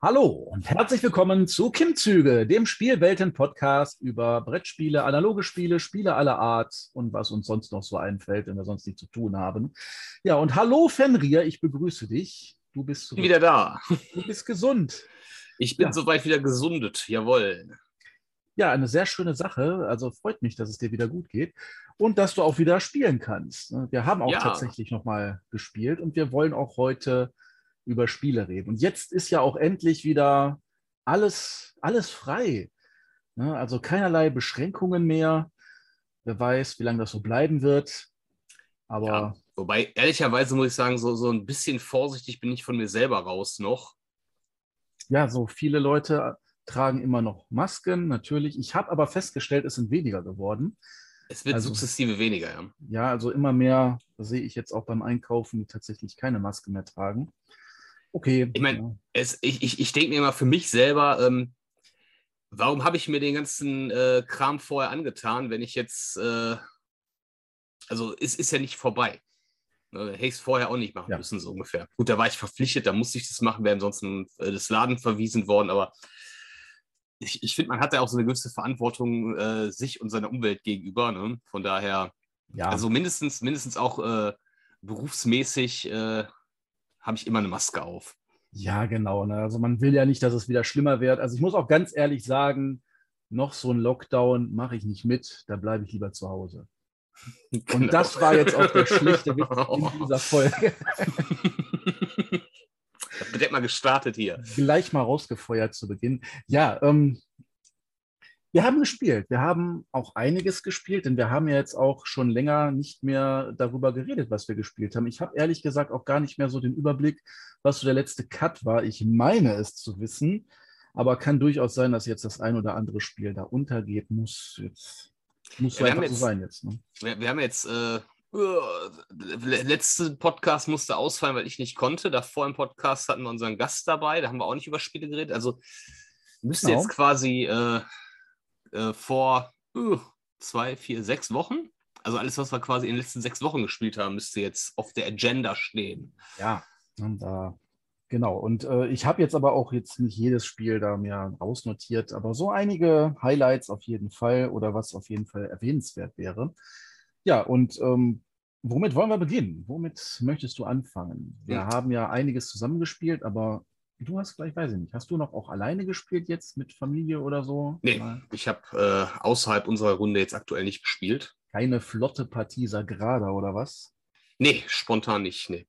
Hallo und herzlich willkommen zu Kimzüge, dem Spielwelten-Podcast über Brettspiele, analoge Spiele, Spiele aller Art und was uns sonst noch so einfällt, wenn wir sonst nichts zu tun haben. Ja, und hallo Fenrir, ich begrüße dich. Du bist zurück. wieder da. Du bist gesund. Ich bin ja. soweit wieder gesundet, jawohl. Ja, eine sehr schöne Sache. Also freut mich, dass es dir wieder gut geht und dass du auch wieder spielen kannst. Wir haben auch ja. tatsächlich nochmal gespielt und wir wollen auch heute über Spiele reden. Und jetzt ist ja auch endlich wieder alles, alles frei. Ne? Also keinerlei Beschränkungen mehr. Wer weiß, wie lange das so bleiben wird. Aber ja, wobei, ehrlicherweise muss ich sagen, so, so ein bisschen vorsichtig bin ich von mir selber raus noch. Ja, so viele Leute tragen immer noch Masken, natürlich. Ich habe aber festgestellt, es sind weniger geworden. Es wird also, sukzessive weniger, ja. Ja, also immer mehr sehe ich jetzt auch beim Einkaufen, die tatsächlich keine Maske mehr tragen. Okay. Ich meine, ja. ich, ich, ich denke mir immer für mich selber, ähm, warum habe ich mir den ganzen äh, Kram vorher angetan, wenn ich jetzt, äh, also es ist ja nicht vorbei. Ne, hätte ich es vorher auch nicht machen ja. müssen, so ungefähr. Gut, da war ich verpflichtet, da musste ich das machen, wäre ansonsten äh, das Laden verwiesen worden, aber ich, ich finde, man hat ja auch so eine gewisse Verantwortung äh, sich und seiner Umwelt gegenüber. Ne? Von daher, ja. also mindestens, mindestens auch äh, berufsmäßig äh, habe ich immer eine Maske auf. Ja, genau. Ne? Also man will ja nicht, dass es wieder schlimmer wird. Also ich muss auch ganz ehrlich sagen, noch so ein Lockdown mache ich nicht mit, da bleibe ich lieber zu Hause. Genau. Und das war jetzt auch der schlichte Witz in dieser Folge. Direkt mal gestartet hier. Gleich mal rausgefeuert zu Beginn. Ja, ähm, wir haben gespielt. Wir haben auch einiges gespielt, denn wir haben ja jetzt auch schon länger nicht mehr darüber geredet, was wir gespielt haben. Ich habe ehrlich gesagt auch gar nicht mehr so den Überblick, was so der letzte Cut war. Ich meine es zu wissen, aber kann durchaus sein, dass jetzt das ein oder andere Spiel da untergeht. Muss jetzt muss ja, so sein jetzt. Ne? Wir, wir, haben jetzt äh, letzte Podcast musste ausfallen, weil ich nicht konnte. Davor im Podcast hatten wir unseren Gast dabei. Da haben wir auch nicht über Spiele geredet. Also müsste genau. jetzt quasi äh, äh, vor uh, zwei, vier, sechs Wochen. Also alles, was wir quasi in den letzten sechs Wochen gespielt haben, müsste jetzt auf der Agenda stehen. Ja, und da. Äh, genau. Und äh, ich habe jetzt aber auch jetzt nicht jedes Spiel da mir ausnotiert, aber so einige Highlights auf jeden Fall oder was auf jeden Fall erwähnenswert wäre. Ja, und ähm, womit wollen wir beginnen? Womit möchtest du anfangen? Wir hm. haben ja einiges zusammengespielt, aber Du hast gleich, weiß ich nicht, hast du noch auch alleine gespielt jetzt mit Familie oder so? Nee, Mal? ich habe äh, außerhalb unserer Runde jetzt aktuell nicht gespielt. Keine flotte Partie Sagrada oder was? Nee, spontan nicht, nee.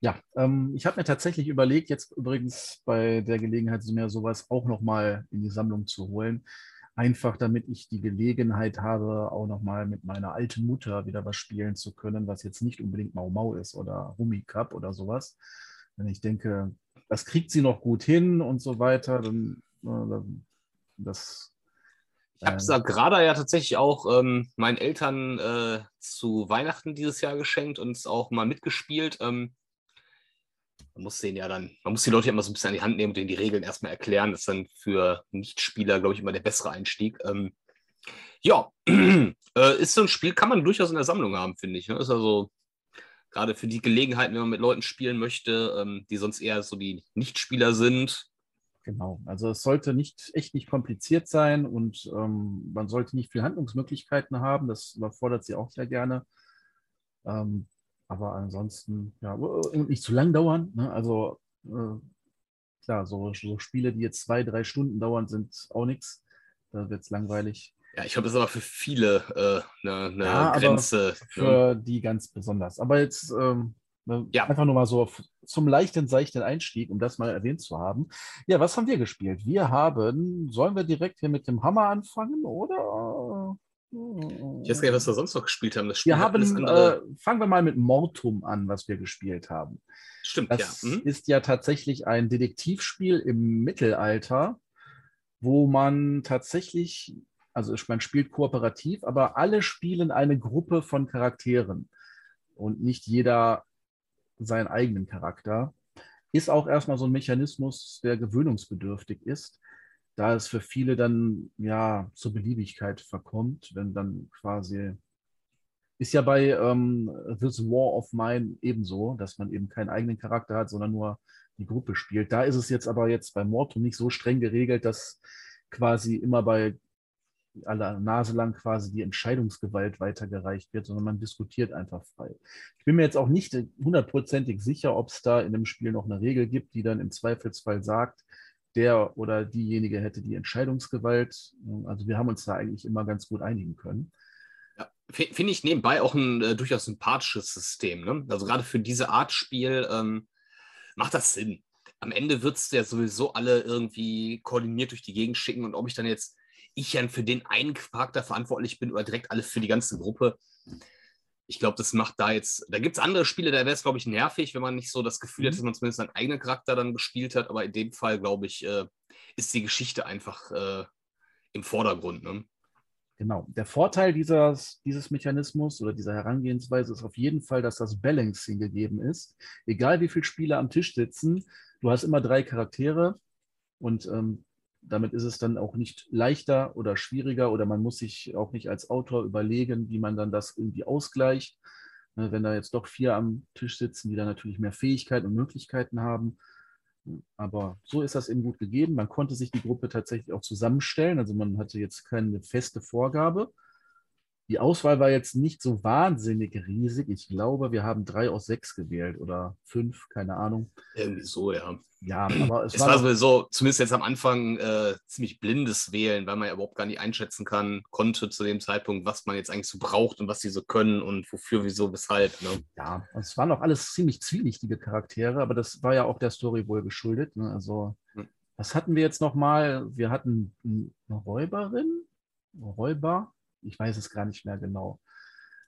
Ja, ähm, ich habe mir tatsächlich überlegt, jetzt übrigens bei der Gelegenheit, mir sowas auch nochmal in die Sammlung zu holen. Einfach damit ich die Gelegenheit habe, auch nochmal mit meiner alten Mutter wieder was spielen zu können, was jetzt nicht unbedingt Mau Mau ist oder Rummy Cup oder sowas. Wenn ich denke, das kriegt sie noch gut hin und so weiter, dann, dann das. Ich habe äh, gerade ja tatsächlich auch ähm, meinen Eltern äh, zu Weihnachten dieses Jahr geschenkt und es auch mal mitgespielt. Ähm, man muss den ja dann, man muss die Leute ja immer so ein bisschen an die Hand nehmen und denen die Regeln erstmal erklären. Das ist dann für Nichtspieler, glaube ich, immer der bessere Einstieg. Ähm, ja, äh, ist so ein Spiel, kann man durchaus in der Sammlung haben, finde ich. Ne? Ist also gerade für die Gelegenheiten, wenn man mit Leuten spielen möchte, ähm, die sonst eher so die Nichtspieler sind. Genau, also es sollte nicht echt nicht kompliziert sein und ähm, man sollte nicht viele Handlungsmöglichkeiten haben. Das überfordert sie auch sehr gerne. Ähm, aber ansonsten, ja, nicht zu lang dauern. Ne? Also äh, klar, so, so Spiele, die jetzt zwei, drei Stunden dauern, sind auch nichts. Da wird es langweilig. Ja, ich glaube, das ist aber für viele äh, eine, eine ja, Grenze. Für ne? die ganz besonders. Aber jetzt ähm, ne, ja. einfach nur mal so zum leichten, seichten Einstieg, um das mal erwähnt zu haben. Ja, was haben wir gespielt? Wir haben, sollen wir direkt hier mit dem Hammer anfangen oder? Ich weiß gar nicht, was wir sonst noch gespielt haben. wir haben, äh, fangen wir mal mit Mortum an, was wir gespielt haben. Stimmt, das ja. Mhm. ist ja tatsächlich ein Detektivspiel im Mittelalter, wo man tatsächlich also man spielt kooperativ, aber alle spielen eine Gruppe von Charakteren und nicht jeder seinen eigenen Charakter. Ist auch erstmal so ein Mechanismus, der gewöhnungsbedürftig ist, da es für viele dann ja zur Beliebigkeit verkommt, wenn dann quasi ist ja bei ähm, This War of Mine ebenso, dass man eben keinen eigenen Charakter hat, sondern nur die Gruppe spielt. Da ist es jetzt aber jetzt bei Mortum nicht so streng geregelt, dass quasi immer bei aller Nase lang quasi die Entscheidungsgewalt weitergereicht wird, sondern man diskutiert einfach frei. Ich bin mir jetzt auch nicht hundertprozentig sicher, ob es da in dem Spiel noch eine Regel gibt, die dann im Zweifelsfall sagt, der oder diejenige hätte die Entscheidungsgewalt. Also wir haben uns da eigentlich immer ganz gut einigen können. Ja, Finde ich nebenbei auch ein äh, durchaus sympathisches System. Ne? Also gerade für diese Art Spiel ähm, macht das Sinn. Am Ende wird es ja sowieso alle irgendwie koordiniert durch die Gegend schicken und ob ich dann jetzt ich dann für den einen Charakter verantwortlich bin oder direkt alle für die ganze Gruppe. Ich glaube, das macht da jetzt, da gibt es andere Spiele, da wäre es, glaube ich, nervig, wenn man nicht so das Gefühl mhm. hat, dass man zumindest seinen eigenen Charakter dann gespielt hat. Aber in dem Fall, glaube ich, äh, ist die Geschichte einfach äh, im Vordergrund. Ne? Genau. Der Vorteil dieses, dieses Mechanismus oder dieser Herangehensweise ist auf jeden Fall, dass das Balancing gegeben ist. Egal wie viele Spieler am Tisch sitzen, du hast immer drei Charaktere und ähm, damit ist es dann auch nicht leichter oder schwieriger oder man muss sich auch nicht als Autor überlegen, wie man dann das irgendwie ausgleicht. Ne, wenn da jetzt doch vier am Tisch sitzen, die dann natürlich mehr Fähigkeiten und Möglichkeiten haben. Aber so ist das eben gut gegeben. Man konnte sich die Gruppe tatsächlich auch zusammenstellen. Also man hatte jetzt keine feste Vorgabe. Die Auswahl war jetzt nicht so wahnsinnig riesig. Ich glaube, wir haben drei aus sechs gewählt oder fünf, keine Ahnung. Irgendwie so, ja. Ja, aber es, es war, war sowieso, zumindest jetzt am Anfang, äh, ziemlich blindes Wählen, weil man ja überhaupt gar nicht einschätzen kann, konnte zu dem Zeitpunkt, was man jetzt eigentlich so braucht und was sie so können und wofür, wieso, weshalb. Ne? Ja, es waren auch alles ziemlich zwielichtige Charaktere, aber das war ja auch der Story wohl geschuldet. Ne? Also, hm. was hatten wir jetzt nochmal? Wir hatten eine Räuberin, Räuber, ich weiß es gar nicht mehr genau.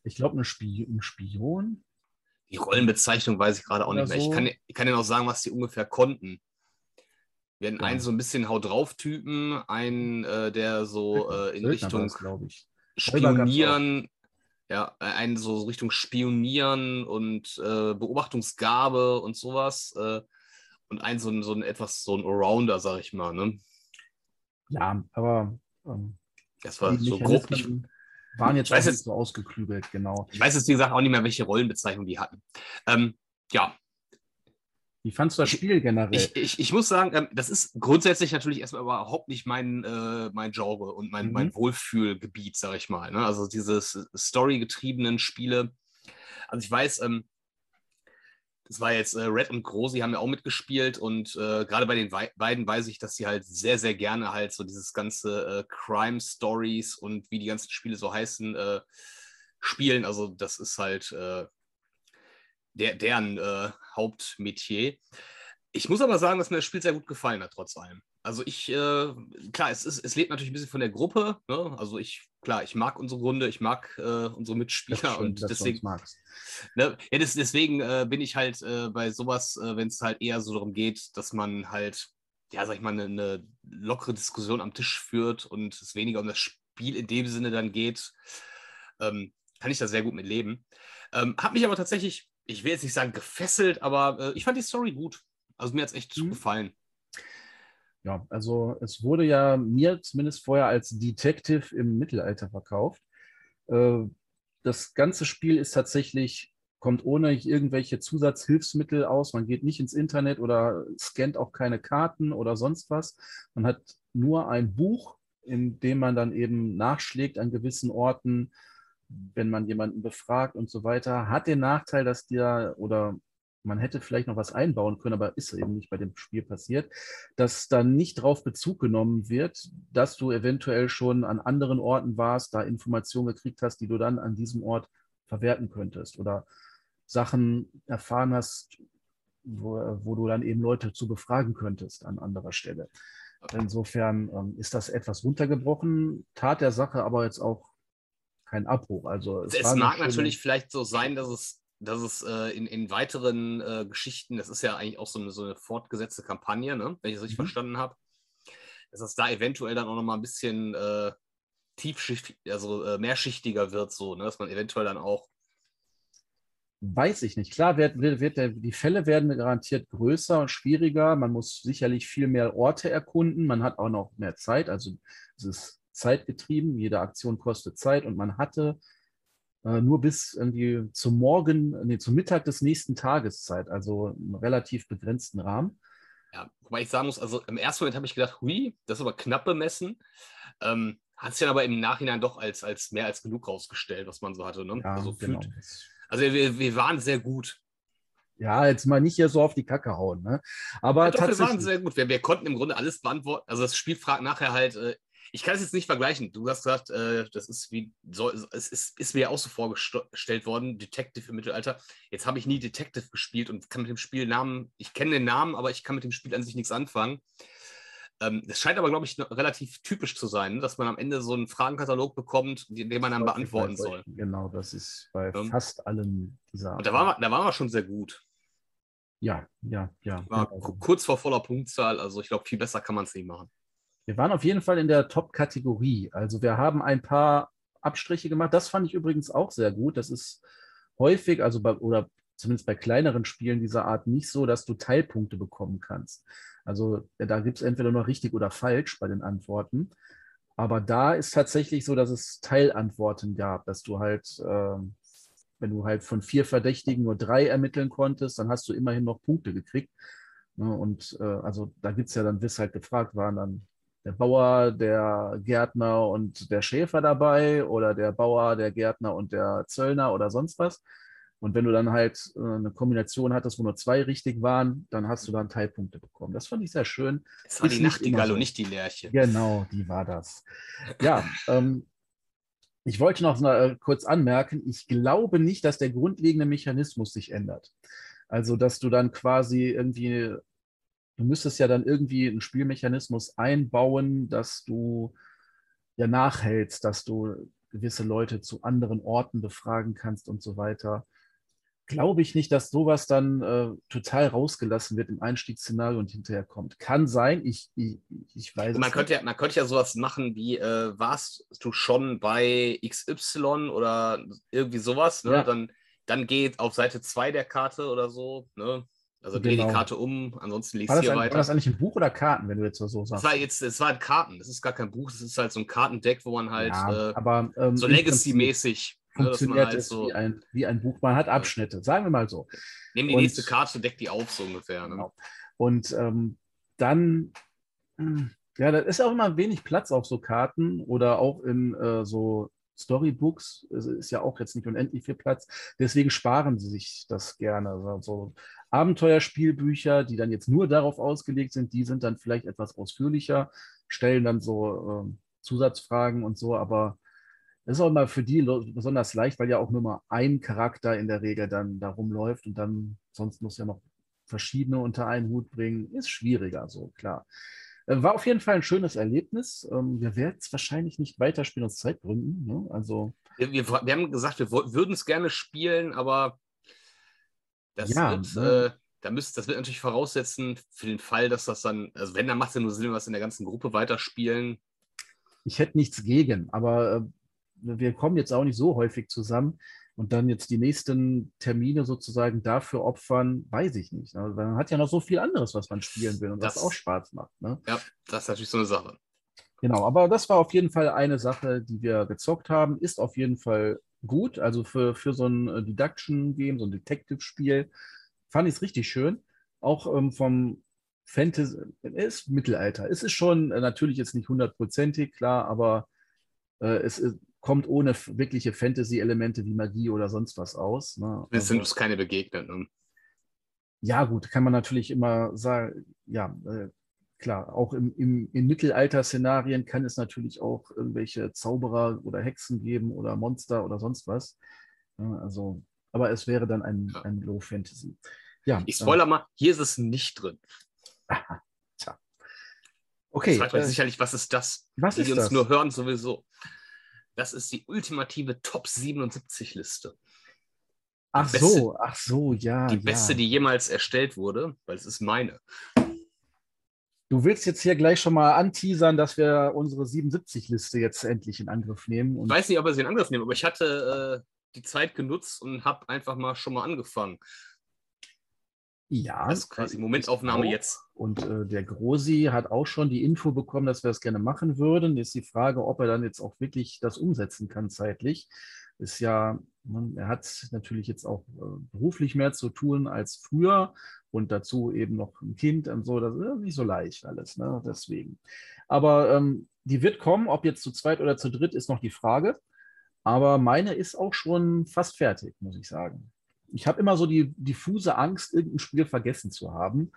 Ich glaube, ein, Spi ein Spion. Die Rollenbezeichnung weiß ich gerade auch nicht mehr. So. Ich, kann, ich kann ja noch sagen, was die ungefähr konnten. Wir hatten ja. einen so ein bisschen Haut drauf Typen, einen, äh, der so äh, in Söldner Richtung Spionieren, ja, äh, einen so Richtung Spionieren und äh, Beobachtungsgabe und sowas. Äh, und einen so ein, so ein etwas so ein Allrounder, sag ich mal. Ne? Ja, aber ähm, das war so grob. Ich, waren jetzt, weiß jetzt so ausgeklügelt, genau. Ich weiß jetzt, wie gesagt, auch nicht mehr, welche Rollenbezeichnung die hatten. Ähm, ja. Wie fandest du das Spiel generell? Ich, ich, ich muss sagen, ähm, das ist grundsätzlich natürlich erstmal überhaupt nicht mein, äh, mein Genre und mein, mhm. mein Wohlfühlgebiet, sag ich mal. Ne? Also diese storygetriebenen Spiele. Also ich weiß, ähm, das war jetzt äh, Red und Gro, sie haben ja auch mitgespielt und äh, gerade bei den Wei beiden weiß ich, dass sie halt sehr, sehr gerne halt so dieses ganze äh, Crime Stories und wie die ganzen Spiele so heißen, äh, spielen. Also das ist halt äh, der, deren äh, Hauptmetier. Ich muss aber sagen, dass mir das Spiel sehr gut gefallen hat, trotz allem. Also ich, äh, klar, es, ist, es lebt natürlich ein bisschen von der Gruppe. Ne? Also ich, klar, ich mag unsere Runde, ich mag äh, unsere Mitspieler schön, und deswegen, ne, ja, das, deswegen äh, bin ich halt äh, bei sowas, äh, wenn es halt eher so darum geht, dass man halt, ja, sag ich mal, eine, eine, lockere Diskussion am Tisch führt und es weniger um das Spiel in dem Sinne dann geht, ähm, kann ich da sehr gut mit leben. Ähm, hat mich aber tatsächlich, ich will jetzt nicht sagen gefesselt, aber äh, ich fand die Story gut. Also mir hat es echt mhm. gefallen. Ja, also es wurde ja mir zumindest vorher als Detective im Mittelalter verkauft. Äh, das ganze Spiel ist tatsächlich, kommt ohne irgendwelche Zusatzhilfsmittel aus. Man geht nicht ins Internet oder scannt auch keine Karten oder sonst was. Man hat nur ein Buch, in dem man dann eben nachschlägt an gewissen Orten, wenn man jemanden befragt und so weiter. Hat den Nachteil, dass dir oder man hätte vielleicht noch was einbauen können, aber ist eben nicht bei dem Spiel passiert, dass dann nicht darauf Bezug genommen wird, dass du eventuell schon an anderen Orten warst, da Informationen gekriegt hast, die du dann an diesem Ort verwerten könntest oder Sachen erfahren hast, wo, wo du dann eben Leute zu befragen könntest an anderer Stelle. Insofern ähm, ist das etwas runtergebrochen, tat der Sache aber jetzt auch keinen Abbruch. Also es, es mag natürlich vielleicht so sein, dass es dass es äh, in, in weiteren äh, Geschichten, das ist ja eigentlich auch so eine, so eine fortgesetzte Kampagne, ne? wenn ich das richtig mhm. verstanden habe, dass das da eventuell dann auch nochmal ein bisschen äh, tiefschichtig, also äh, mehrschichtiger wird, so, ne? dass man eventuell dann auch. Weiß ich nicht. Klar, wird, wird der, die Fälle werden garantiert größer und schwieriger. Man muss sicherlich viel mehr Orte erkunden. Man hat auch noch mehr Zeit. Also es ist zeitgetrieben. Jede Aktion kostet Zeit und man hatte äh, nur bis irgendwie zum Morgen, nee, zum Mittag des nächsten Tages Zeit, also einen relativ begrenzten Rahmen. Ja, wobei ich sagen muss, also im ersten Moment habe ich gedacht, hui, das ist aber knapp bemessen. Ähm, hat sich dann aber im Nachhinein doch als, als mehr als genug rausgestellt, was man so hatte. Ne? Ja, also, genau. fühlt, also wir, wir waren sehr gut. Ja, jetzt mal nicht hier so auf die Kacke hauen. Ne? Aber Ja, doch, wir tatsächlich. waren sehr gut. Wir, wir konnten im Grunde alles beantworten. Also das Spiel fragt nachher halt, äh, ich kann es jetzt nicht vergleichen. Du hast gesagt, äh, das ist wie, so, es ist, ist mir ja auch so vorgestellt worden, Detective im Mittelalter. Jetzt habe ich nie Detective gespielt und kann mit dem Spielnamen, ich kenne den Namen, aber ich kann mit dem Spiel an sich nichts anfangen. Ähm, Das scheint aber, glaube ich, relativ typisch zu sein, dass man am Ende so einen Fragenkatalog bekommt, den man dann beantworten soll. Genau, das ist bei Ja. fast allen dieser. Und da waren wir, da waren wir schon sehr gut. Ja, ja, ja. War genau. ku- kurz vor voller Punktzahl, also ich glaube, viel besser kann man es nicht machen. Wir waren auf jeden Fall in der Top-Kategorie. Also wir haben ein paar Abstriche gemacht. Das fand ich übrigens auch sehr gut. Das ist häufig, also bei, oder zumindest bei kleineren Spielen dieser Art nicht so, dass du Teilpunkte bekommen kannst. Also da gibt es entweder nur richtig oder falsch bei den Antworten. Aber da ist tatsächlich so, dass es Teilantworten gab, dass du halt, ähm, wenn du halt von vier Verdächtigen nur drei ermitteln konntest, dann hast du immerhin noch Punkte gekriegt. Ne, und äh, also da gibt es ja dann, bis halt gefragt waren, dann der Bauer, der Gärtner und der Schäfer dabei oder der Bauer, der Gärtner und der Zöllner oder sonst was. Und wenn du dann halt äh, eine Kombination hattest, wo nur zwei richtig waren, dann hast du dann Teilpunkte bekommen. Das fand ich sehr schön. Es war die Nachtigall so. und nicht die Lerche. Genau, die war das. Ja, ähm, ich wollte noch mal, äh, kurz anmerken, ich glaube nicht, dass der grundlegende Mechanismus sich ändert. Also, dass du dann quasi irgendwie, du müsstest ja dann irgendwie einen Spielmechanismus einbauen, dass du ja nachhältst, dass du gewisse Leute zu anderen Orten befragen kannst und so weiter. Glaube ich nicht, dass sowas dann äh, total rausgelassen wird im Einstiegsszenario und hinterher kommt. Kann sein, ich, ich, ich weiß man es könnte, ja, man könnte ja sowas machen wie, äh, warst du schon bei XY oder irgendwie sowas, ne? Ja. Dann, dann geht auf Seite 2 der Karte oder so, ne? Also dreh Genau. die Karte um, ansonsten liest War hier ein, war weiter. das eigentlich ein Buch oder Karten, wenn du jetzt so sagst? war jetzt, es war ein Karten, das ist gar kein Buch, das ist halt so ein Kartendeck, wo man halt ja, äh, aber ähm, so Legacy-mäßig, ne, man funktioniert halt es so, wie, ein, wie ein Buch. Man hat Abschnitte, sagen wir mal so. nimm die und- nächste Karte, deck die auf, so ungefähr. Ne? Genau. Und ähm, dann, hm, ja, da ist auch immer wenig Platz auf so Karten oder auch in äh, so Storybooks. Es ist ja auch jetzt nicht unendlich viel Platz. Deswegen sparen sie sich das gerne. Also, so Abenteuerspielbücher, die dann jetzt nur darauf ausgelegt sind, die sind dann vielleicht etwas ausführlicher, stellen dann so ähm, Zusatzfragen und so, aber das ist auch immer für die besonders leicht, weil ja auch nur mal ein Charakter in der Regel dann da rumläuft und dann sonst muss ja noch verschiedene unter einen Hut bringen. Ist schwieriger, so klar. Äh, War auf jeden Fall ein schönes Erlebnis. Ähm, Wir werden es wahrscheinlich nicht weiterspielen aus Zeitgründen. Ne? Also Wir, wir, wir haben gesagt, wir würden es gerne spielen, aber das Ja, wird, ne? äh, da müsst, das wird natürlich voraussetzen, für den Fall, dass das dann, also wenn, dann macht es ja nur Sinn, es in der ganzen Gruppe weiterspielen. ich hätte nichts gegen, aber äh, wir kommen jetzt auch nicht so häufig zusammen und dann jetzt die nächsten Termine sozusagen dafür opfern, weiß ich nicht. Also man hat ja noch so viel anderes, was man spielen will und was Das- auch Spaß macht. Ne? Ja, das ist natürlich so eine Sache. Genau, aber das war auf jeden Fall eine Sache, die wir gezockt haben. Ist auf jeden Fall gut. Also für, für so ein äh, Deduction-Game, so ein Detective-Spiel, fand ich es richtig schön. Auch ähm, vom Fantasy, es ist Mittelalter. Es ist schon äh, natürlich jetzt nicht hundertprozentig, klar, aber äh, es ist, kommt ohne wirkliche Fantasy-Elemente wie Magie oder sonst was aus. Ne? Wir sind Also- uns keine begegnet. Ne? ja, gut, kann man natürlich immer sagen, ja, äh, klar, auch im, im, in Mittelalter-Szenarien kann es natürlich auch irgendwelche Zauberer oder Hexen geben oder Monster oder sonst was. Also, aber es wäre dann ein, ein Low Fantasy. Ja, Ich spoiler mal, hier ist es nicht drin. Äh, okay. Jetzt fragt man äh, sicherlich, was ist das? was Die, ist uns das? nur hören, sowieso. Das ist die ultimative Top 77 Liste. ach beste- so, ach so, ja. Die ja. beste, die jemals erstellt wurde, weil es ist meine. Du willst jetzt hier gleich schon mal anteasern, dass wir unsere 77-Liste jetzt endlich in Angriff nehmen. Ich weiß nicht, ob wir sie in Angriff nehmen, aber ich hatte äh, die Zeit genutzt und habe einfach mal schon mal angefangen. ja, Das ist quasi Momentaufnahme jetzt. Und äh, der Grosi hat auch schon die Info bekommen, dass wir das gerne machen würden. Ist die Frage, ob er dann jetzt auch wirklich das umsetzen kann zeitlich. Ist ja Ne, er hat natürlich jetzt auch äh, beruflich mehr zu tun als früher und dazu eben noch ein Kind und so. Das ist nicht so leicht alles, ne? deswegen. Aber ähm, die wird kommen, ob jetzt zu zweit oder zu dritt, ist noch die Frage. Aber meine ist auch schon fast fertig, muss ich sagen. Ich habe immer so die diffuse Angst, irgendein Spiel vergessen zu haben.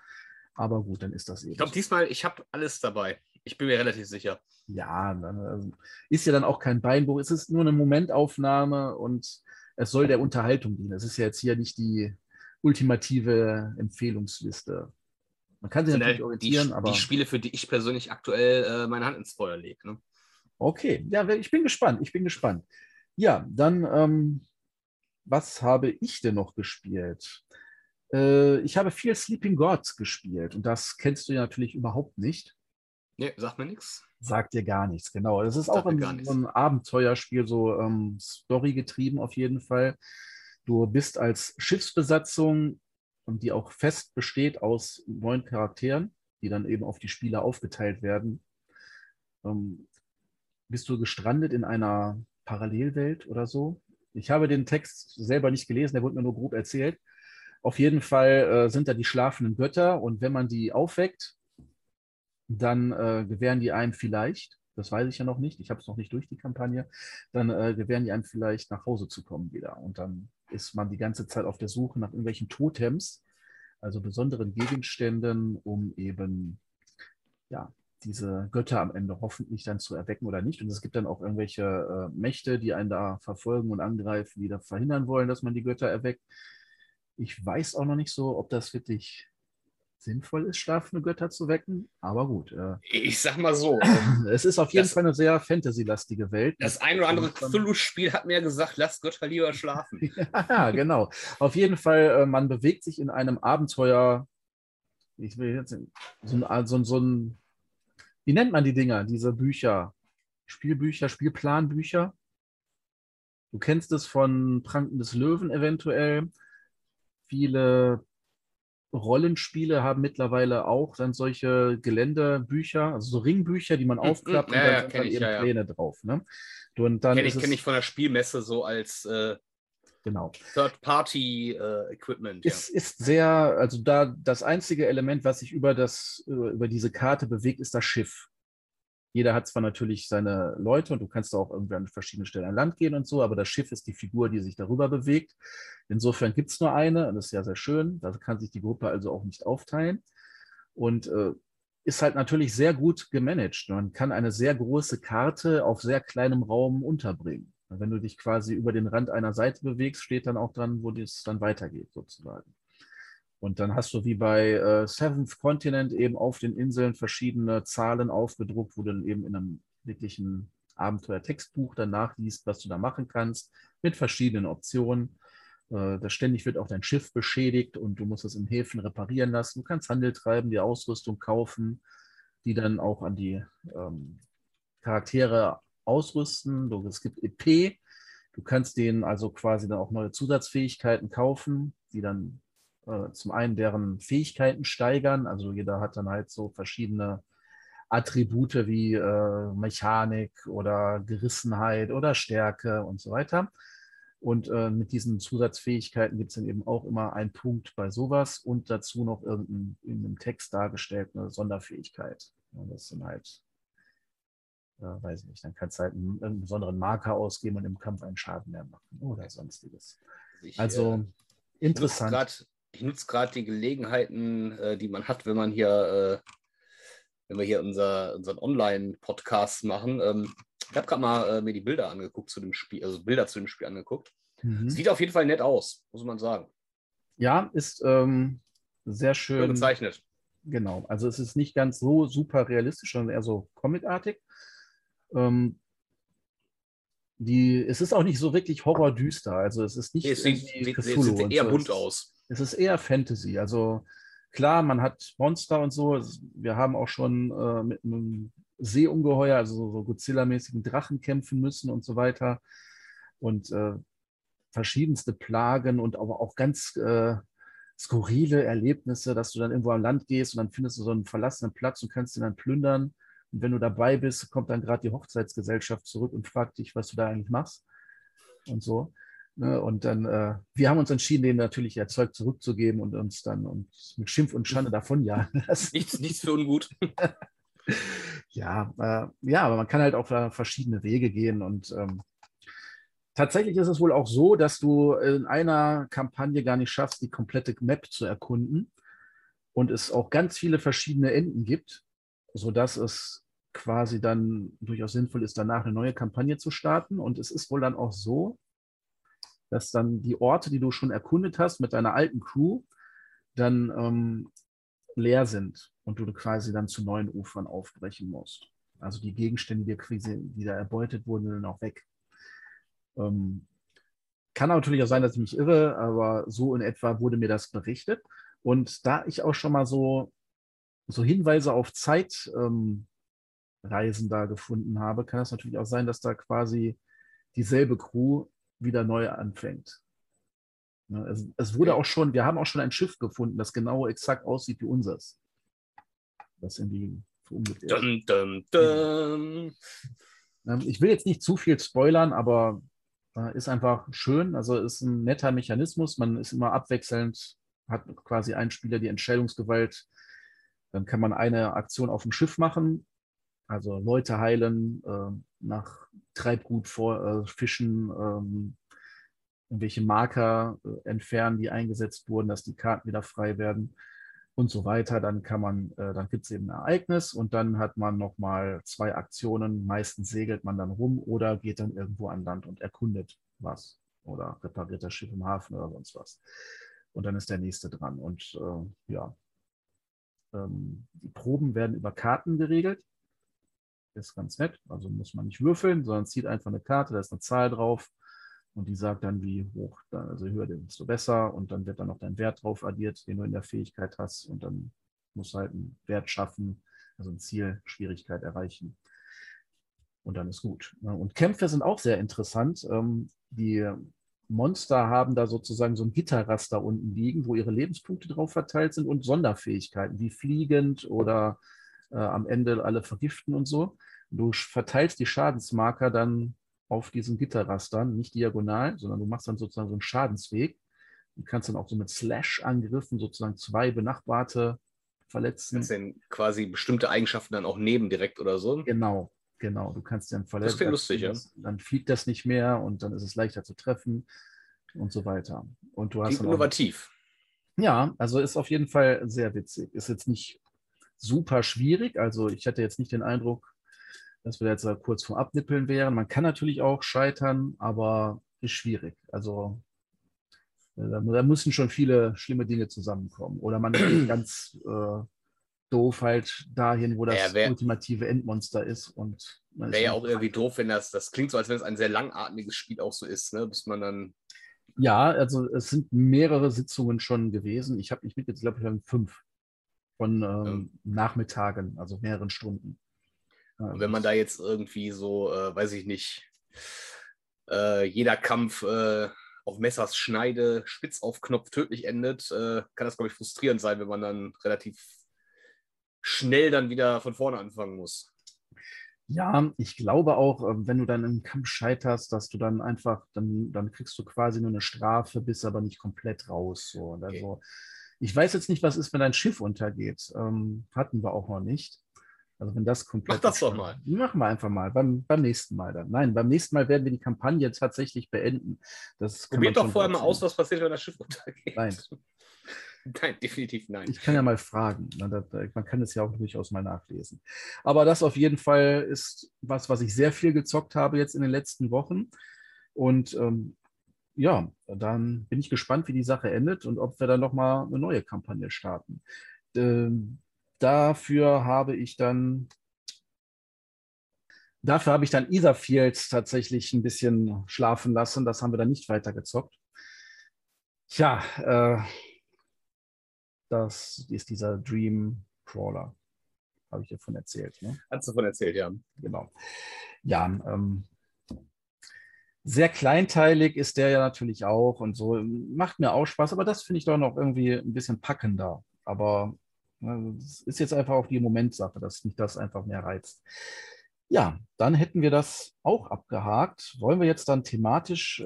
Aber gut, dann ist das eben. Ich glaube, diesmal, ich habe alles dabei. Ich bin mir relativ sicher. Ja, also, ist ja dann auch kein Beinbruch. Es ist nur eine Momentaufnahme und es soll der Unterhaltung dienen. Es ist ja jetzt hier nicht die ultimative Empfehlungsliste. Man kann sich natürlich halt orientieren, die, aber. Die Spiele, für die ich persönlich aktuell äh, meine Hand ins Feuer lege. Ne? Okay, ja, ich bin gespannt. Ich bin gespannt. Ja, dann, ähm, was habe ich denn noch gespielt? Äh, ich habe viel Sleeping Gods gespielt und das kennst du ja natürlich überhaupt nicht. Nee, sagt mir nichts. Sagt dir gar nichts, genau. Das ist auch ein, so ein Abenteuerspiel, so ähm, Story getrieben auf jeden Fall. Du bist als Schiffsbesatzung und die auch fest besteht aus neun Charakteren, die dann eben auf die Spieler aufgeteilt werden. Ähm, bist du gestrandet in einer Parallelwelt oder so? Ich habe den Text selber nicht gelesen, der wurde mir nur grob erzählt. Auf jeden Fall äh, sind da die schlafenden Götter und wenn man die aufweckt, dann äh, gewähren die einem vielleicht, das weiß ich ja noch nicht, ich habe es noch nicht durch die Kampagne, dann äh, gewähren die einem vielleicht nach Hause zu kommen wieder. Und dann ist man die ganze Zeit auf der Suche nach irgendwelchen Totems, also besonderen Gegenständen, um eben ja, diese Götter am Ende hoffentlich dann zu erwecken oder nicht. Und es gibt dann auch irgendwelche äh, Mächte, die einen da verfolgen und angreifen, die da verhindern wollen, dass man die Götter erweckt. Ich weiß auch noch nicht so, ob das wirklich sinnvoll ist, schlafende Götter zu wecken. Aber gut. Äh, ich sag mal so. es ist auf jeden das, Fall eine sehr Fantasy-lastige Welt. Das ein oder andere Cthulhu-Spiel hat mir gesagt, lasst Götter lieber schlafen. ja, genau. Auf jeden Fall, äh, man bewegt sich in einem Abenteuer. Ich will jetzt so ein, so, so ein, wie nennt man die Dinger, diese Bücher? Spielbücher, Spielplanbücher? Du kennst es von Pranken des Löwen eventuell. Viele Rollenspiele haben mittlerweile auch dann solche Geländebücher, also so Ringbücher, die man hm, hm. aufklappt ja, und da sind dann ich, eben ja, Pläne ja. drauf. Ne? Und dann kenne ich, kenn ich von der Spielmesse so als äh, genau. Third-Party-Equipment. Äh, ist, ist sehr, also da das einzige Element, was sich über, das, über diese Karte bewegt, ist das Schiff. Jeder hat zwar natürlich seine Leute und du kannst auch irgendwie an verschiedene Stellen an Land gehen und so, aber das Schiff ist die Figur, die sich darüber bewegt. Insofern gibt es nur eine und das ist ja sehr schön. Da kann sich die Gruppe also auch nicht aufteilen. Und äh, ist halt natürlich sehr gut gemanagt. Man kann eine sehr große Karte auf sehr kleinem Raum unterbringen. Wenn du dich quasi über den Rand einer Seite bewegst, steht dann auch dran, wo es dann weitergeht, sozusagen. Und dann hast du wie bei äh, Seventh Continent eben auf den Inseln verschiedene Zahlen aufgedruckt, wo du dann eben in einem wirklichen Abenteuer-Textbuch dann nachliest, was du da machen kannst, mit verschiedenen Optionen. Äh, das ständig wird auch dein Schiff beschädigt und du musst es in Häfen reparieren lassen. Du kannst Handel treiben, die Ausrüstung kaufen, die dann auch an die ähm, Charaktere ausrüsten. Du, es gibt EP. Du kannst denen also quasi dann auch neue Zusatzfähigkeiten kaufen, die dann äh, zum einen deren Fähigkeiten steigern. Also jeder hat dann halt so verschiedene Attribute wie äh, Mechanik oder Gerissenheit oder Stärke und so weiter. Und äh, mit diesen Zusatzfähigkeiten gibt es dann eben auch immer einen Punkt bei sowas und dazu noch irgendein in einem Text dargestellt eine Sonderfähigkeit. Ja, das sind halt, äh, weiß ich nicht, dann kannst du halt einen, einen, besonderen Marker ausgeben und im Kampf einen Schaden mehr machen oder sonstiges. Ich, also äh, interessant ich nutze gerade die Gelegenheiten, äh, die man hat, wenn man hier, äh, wenn wir hier unser, unseren Online-Podcast machen. Ähm, ich habe gerade mal äh, mir die Bilder angeguckt zu dem Spiel, also Bilder zu dem Spiel angeguckt. Mhm. Sieht auf jeden Fall nett aus, muss man sagen. Ja, ist ähm, sehr schön. schön gezeichnet. Genau, also es ist nicht ganz so super realistisch, sondern eher so comicartig. Ähm, die, es ist auch nicht so wirklich horrordüster. Also es ist nicht. Nee, es sieht, sieht, sieht eher bunt aus es ist eher Fantasy. Also klar, man hat Monster und so. Wir haben auch schon äh, mit einem Seeungeheuer, also so Godzilla-mäßigen Drachen kämpfen müssen und so weiter. Und äh, verschiedenste Plagen und aber auch ganz äh, skurrile Erlebnisse, dass du dann irgendwo am Land gehst und dann findest du so einen verlassenen Platz und kannst ihn dann plündern. Und wenn du dabei bist, kommt dann gerade die Hochzeitsgesellschaft zurück und fragt dich, was du da eigentlich machst und so. Ne, und dann, äh, wir haben uns entschieden, denen natürlich ihr Zeug zurückzugeben und uns dann uns mit Schimpf und Schande davonjagen lassen. Nichts, nichts für ungut. ja, äh, ja, aber man kann halt auch verschiedene Wege gehen und ähm, tatsächlich ist es wohl auch so, dass du in einer Kampagne gar nicht schaffst, die komplette Map zu erkunden und es auch ganz viele verschiedene Enden gibt, sodass es quasi dann durchaus sinnvoll ist, danach eine neue Kampagne zu starten. Und es ist wohl dann auch so, dass dann die Orte, die du schon erkundet hast mit deiner alten Crew, dann ähm, leer sind und du quasi dann zu neuen Ufern aufbrechen musst. Also die Gegenstände, die, quasi, die da erbeutet wurden, sind auch weg. Ähm, kann natürlich auch sein, dass ich mich irre, aber so in etwa wurde mir das berichtet. Und da ich auch schon mal so, so Hinweise auf Zeitreisen ähm, da gefunden habe, kann es natürlich auch sein, dass da quasi dieselbe Crew wieder neu anfängt. Ne, es, es, wurde auch schon, wir haben auch schon ein Schiff gefunden, das genau exakt aussieht wie unseres. Das irgendwie so ungefähr. Dun, dun, dun. Ähm, ich will jetzt nicht zu viel spoilern, aber äh, ist einfach schön. Also ist ein netter Mechanismus. Man ist immer abwechselnd, hat quasi ein Spieler die Entscheidungsgewalt. Dann kann man eine Aktion auf dem Schiff machen, also Leute heilen, äh, nach Treibgut vor, äh, fischen, ähm, irgendwelche Marker äh, entfernen, die eingesetzt wurden, dass die Karten wieder frei werden und so weiter. Dann kann man, äh, dann gibt es eben ein Ereignis und dann hat man nochmal zwei Aktionen. Meistens segelt man dann rum oder geht dann irgendwo an Land und erkundet was oder repariert das Schiff im Hafen oder sonst was. Und dann ist der nächste dran. Und äh, ja, ähm, die Proben werden über Karten geregelt. Ist ganz nett. Also muss man nicht würfeln, sondern zieht einfach eine Karte, da ist eine Zahl drauf und die sagt dann, wie hoch, also höher, desto besser. Und dann wird dann noch dein Wert drauf addiert, den du in der Fähigkeit hast. Und dann musst du halt einen Wert schaffen, also ein Ziel, Schwierigkeit erreichen. Und dann ist gut. Und Kämpfe sind auch sehr interessant. Ähm, die Monster haben da sozusagen so ein Gitterraster unten liegen, wo ihre Lebenspunkte drauf verteilt sind und Sonderfähigkeiten wie fliegend oder äh, am Ende alle vergiften und so. Du verteilst die Schadensmarker dann auf diesen Gitterrastern, nicht diagonal, sondern du machst dann sozusagen so einen Schadensweg und kannst dann auch so mit Slash-Angriffen sozusagen zwei benachbarte verletzen. Kannst denn quasi bestimmte Eigenschaften dann auch nehmen direkt oder so? Genau, genau. Du kannst dann verletzen. Das klingt lustig, ja. Dann fliegt das nicht mehr und dann ist es leichter zu treffen und so weiter. Und du hast innovativ. Auch, ja, also ist auf jeden Fall sehr witzig. Ist jetzt nicht super schwierig. Also ich hatte jetzt nicht den Eindruck, dass wir jetzt kurz vor Abnippeln wären. Man kann natürlich auch scheitern, aber ist schwierig. Also äh, da, da müssen schon viele schlimme Dinge zusammenkommen. Oder man geht ganz äh, doof halt dahin, wo das ja, wär, ultimative Endmonster ist. Und wäre ja auch irgendwie doof, wenn das, das klingt so, als wenn es ein sehr langatmiges Spiel auch so ist, ne? bis man dann. Ja, also es sind mehrere Sitzungen schon gewesen. Ich habe nicht mitgezählt, ich glaube, wir haben fünf von ähm, ja. Nachmittagen, also mehreren Stunden. Und wenn man da jetzt irgendwie so, äh, weiß ich nicht, äh, jeder Kampf äh, auf Messers Schneide, spitz auf Knopf tödlich endet, äh, kann das, glaube ich, frustrierend sein, wenn man dann relativ schnell dann wieder von vorne anfangen muss. Ja, ich glaube auch, äh, wenn du dann im Kampf scheiterst, dass du dann einfach, dann, dann kriegst du quasi nur eine Strafe, bist aber nicht komplett raus. So. Also, okay. Ich weiß jetzt nicht, was ist, wenn dein Schiff untergeht. Ähm, hatten wir auch noch nicht. Also wenn das komplett. Mach das doch mal. Machen wir einfach mal. Beim, beim nächsten Mal dann. Nein, beim nächsten Mal werden wir die Kampagne tatsächlich beenden. Das Probiert doch vorher mal aus, was passiert, wenn das Schiff untergeht. Nein. Nein, definitiv nein. Ich kann ja mal fragen. Man kann es ja auch durchaus mal nachlesen. Aber das auf jeden Fall ist was, was ich sehr viel gezockt habe jetzt in den letzten Wochen. Und ähm, ja, dann bin ich gespannt, wie die Sache endet und ob wir dann nochmal eine neue Kampagne starten. Ähm, dafür habe ich dann Dafür habe ich dann Etherfield tatsächlich ein bisschen schlafen lassen. Das haben wir dann nicht weiter gezockt. Tja, äh, das ist dieser Dream Crawler. Habe ich davon erzählt. Ne? Hast du davon erzählt, ja. Genau. Ja, ähm, sehr kleinteilig ist der ja natürlich auch und so. Macht mir auch Spaß, aber das finde ich doch noch irgendwie ein bisschen packender. Aber also das ist jetzt einfach auch die Momentsache, dass mich das einfach mehr reizt. Ja, dann hätten wir das auch abgehakt. Wollen wir jetzt dann thematisch äh,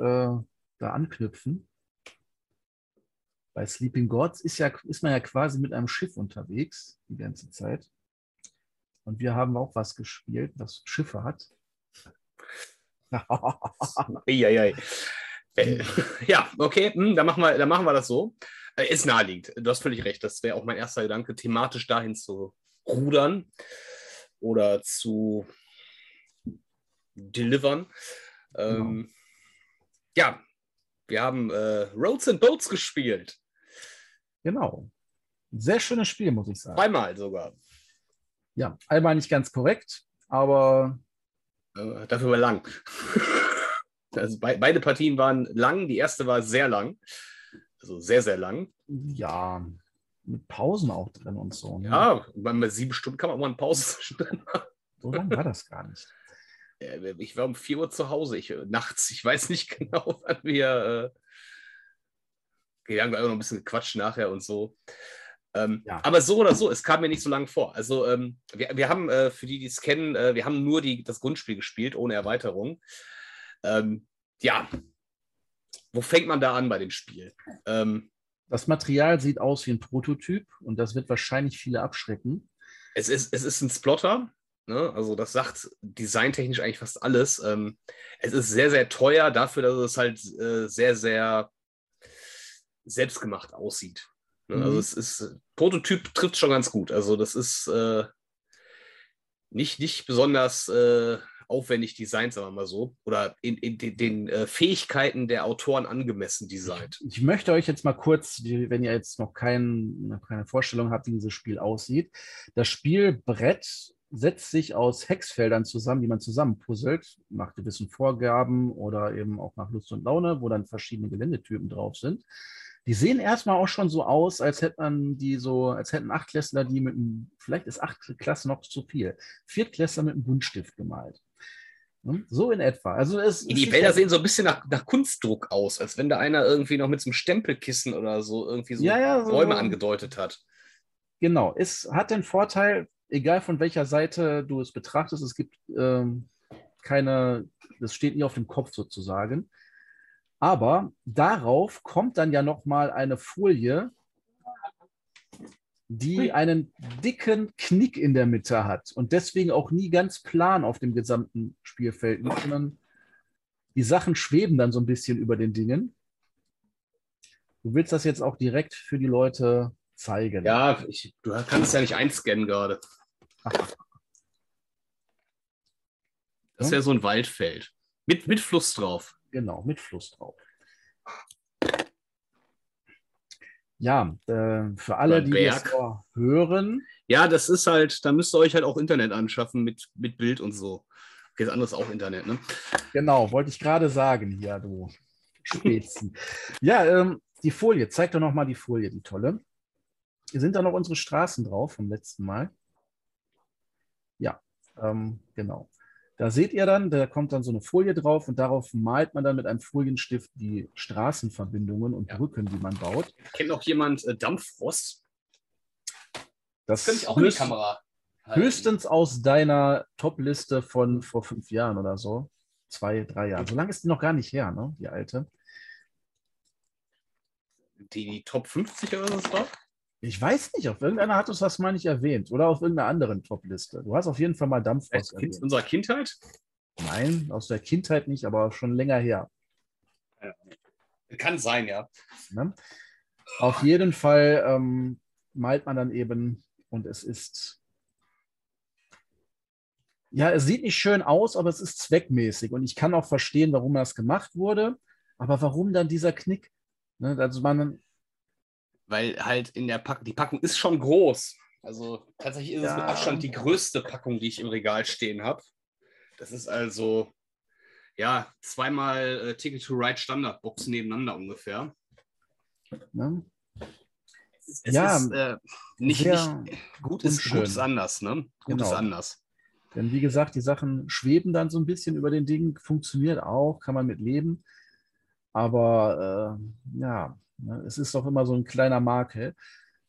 da anknüpfen. Bei Sleeping Gods ist, ja, ist man ja quasi mit einem Schiff unterwegs die ganze Zeit. Und wir haben auch was gespielt, was Schiffe hat. Äh, ja, okay, hm, dann, machen wir, dann machen wir das so. Äh, ist naheliegend. Du hast völlig recht. Das wäre auch mein erster Gedanke, thematisch dahin zu rudern oder zu delivern. Ähm, genau. Ja, wir haben äh, Roads and Boats gespielt. Genau. Sehr schönes Spiel, muss ich sagen. Zweimal sogar. Ja, einmal nicht ganz korrekt, aber. Äh, dafür war lang. also be beide Partien waren lang. Die erste war sehr lang. Also sehr, sehr lang. Ja, mit Pausen auch drin und so. Ne? Ja, bei sieben Stunden kann man mal eine Pause zwischendrin machen. So lange war das gar nicht. Ich war um 4 Uhr zu Hause, ich, nachts. Ich weiß nicht genau, wann wir. Äh, wir haben noch ein bisschen gequatscht nachher und so. Ähm, ja. Aber so oder so, es kam mir nicht so lange vor. Also ähm, wir, wir haben, äh, für die, die es kennen, äh, wir haben nur die, das Grundspiel gespielt, ohne Erweiterung. Ähm, ja, wo fängt man da an bei dem Spiel? Ähm, das Material sieht aus wie ein Prototyp und das wird wahrscheinlich viele abschrecken. Es ist, es ist ein Splotter, ne? also das sagt designtechnisch eigentlich fast alles. Ähm, es ist sehr, sehr teuer dafür, dass es halt äh, sehr, sehr selbstgemacht aussieht. Ne? Also mhm. Also es ist, Prototyp trifft schon ganz gut. Also das ist äh, nicht, nicht besonders äh, aufwendig designt, sagen wir mal so, oder in, in den, den äh, Fähigkeiten der Autoren angemessen designt. Ich möchte euch jetzt mal kurz, wenn ihr jetzt noch kein, keine Vorstellung habt, wie dieses Spiel aussieht, das Spielbrett setzt sich aus Hexfeldern zusammen, die man zusammenpuzzelt, nach gewissen Vorgaben oder eben auch nach Lust und Laune, wo dann verschiedene Geländetypen drauf sind. Die sehen erstmal auch schon so aus, als hätte man die so, als hätten Achtklässler die mit einem, vielleicht ist acht Klasse noch zu viel, Viertklässler mit einem Buntstift gemalt. Ne? So in etwa. Also es, die Wälder ja, sehen so ein bisschen nach, nach, Kunstdruck aus, als wenn da einer irgendwie noch mit so einem Stempelkissen oder so irgendwie so, ja, ja, so Räume angedeutet hat. Genau, es hat den Vorteil, egal von welcher Seite du es betrachtest, es gibt ähm, keine, das steht nie auf dem Kopf sozusagen. Aber darauf kommt dann ja nochmal eine Folie, die einen dicken Knick in der Mitte hat und deswegen auch nie ganz plan auf dem gesamten Spielfeld sondern die Sachen schweben dann so ein bisschen über den Dingen. Du willst das jetzt auch direkt für die Leute zeigen. Ja, ich, du kannst ja nicht einscannen gerade. Das ist ja so ein Waldfeld. Mit, mit Fluss drauf. Genau, mit Fluss drauf. Ja, äh, für alle, die das hören. Ja, das ist halt, da müsst ihr euch halt auch Internet anschaffen mit, mit Bild und so. Okay, das andere ist auch Internet, ne? Genau, wollte ich gerade sagen hier, du Spätzen. ja, ähm, die Folie, zeig doch nochmal die Folie, die tolle. Hier sind da noch unsere Straßen drauf vom letzten Mal. Ja, ähm, genau. Da seht ihr dann, da kommt dann so eine Folie drauf und darauf malt man dann mit einem Folienstift die Straßenverbindungen und ja. Brücken, die man baut. Kennt noch jemand äh, Dampffrost? Das, das könnte ich auch in die Kamera. Halten. Höchstens aus deiner Top-Liste von vor fünf Jahren oder so. Zwei, drei Jahren. So lange ist die noch gar nicht her, ne? Die alte. Die, Top 50 oder was drauf? Ich weiß nicht, auf irgendeiner hat uns das mal nicht erwähnt oder auf irgendeiner anderen Top-Liste. Du hast auf jeden Fall mal Dampfrost erwähnt. Unserer Kindheit? Nein, aus der Kindheit nicht, aber schon länger her. Ja. Kann sein, ja. Ne? Auf jeden Fall ähm, malt man dann eben und es ist. Ja, es sieht nicht schön aus, aber es ist zweckmäßig und ich kann auch verstehen, warum das gemacht wurde. Aber warum dann dieser Knick? Ne? Also man, weil halt in der Packung, die Packung ist schon groß. Also tatsächlich ist ja. es mit Abstand die größte Packung, die ich im Regal stehen habe. Das ist also, ja, zweimal äh, Ticket to Ride Standardbox nebeneinander ungefähr. Ne? Es, es ja, ist äh, nicht, nicht gut, ist, gut ist anders, ne? Gut genau. ist anders. Denn wie gesagt, die Sachen schweben dann so ein bisschen über den Dingen, funktioniert auch, kann man mit leben. Aber äh, ja, Ne? Es ist doch immer so ein kleiner Makel.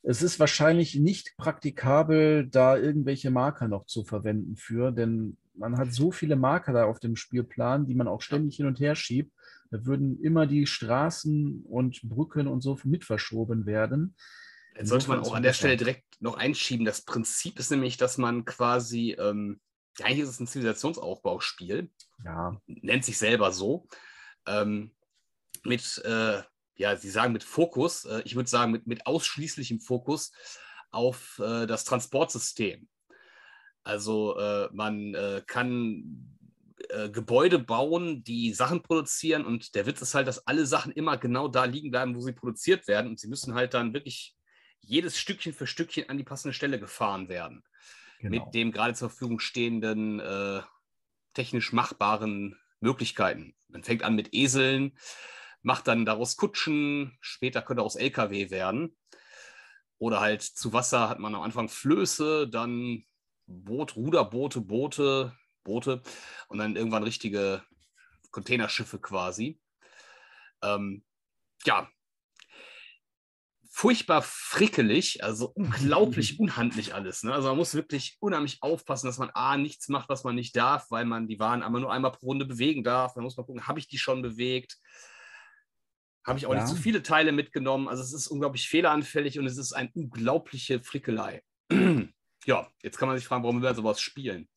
Es ist wahrscheinlich nicht praktikabel, da irgendwelche Marker noch zu verwenden für, denn man hat so viele Marker da auf dem Spielplan, die man auch ständig hin und her schiebt. Da würden immer die Straßen und Brücken und so mit verschoben werden. Jetzt sollte man auch an der Stelle direkt noch einschieben. Das Prinzip ist nämlich, dass man quasi, ähm, eigentlich ist es ein Zivilisationsaufbauspiel. Ja. Nennt sich selber so. Ähm, mit, äh, ja, Sie sagen mit Fokus, äh, ich würde sagen mit, mit ausschließlichem Fokus auf äh, das Transportsystem. Also äh, man äh, kann äh, Gebäude bauen, die Sachen produzieren und der Witz ist halt, dass alle Sachen immer genau da liegen bleiben, wo sie produziert werden und sie müssen halt dann wirklich jedes Stückchen für Stückchen an die passende Stelle gefahren werden. Genau. Mit dem gerade zur Verfügung stehenden technisch machbaren Möglichkeiten. Man fängt an mit Eseln, macht dann daraus Kutschen, später könnte aus LKW werden. Oder halt zu Wasser hat man am Anfang Flöße, dann Boot, Ruderboote, Boote, Boote und dann irgendwann richtige Containerschiffe quasi. Ähm, ja, furchtbar frickelig, also unglaublich unhandlich alles. Ne? Also man muss wirklich unheimlich aufpassen, dass man A, nichts macht, was man nicht darf, weil man die Waren einmal nur einmal pro Runde bewegen darf. Dann muss man gucken, habe ich die schon bewegt? Habe ich auch ja. nicht zu viele Teile mitgenommen. Also es ist unglaublich fehleranfällig und es ist eine unglaubliche Frickelei. ja, jetzt kann man sich fragen, warum wir sowas spielen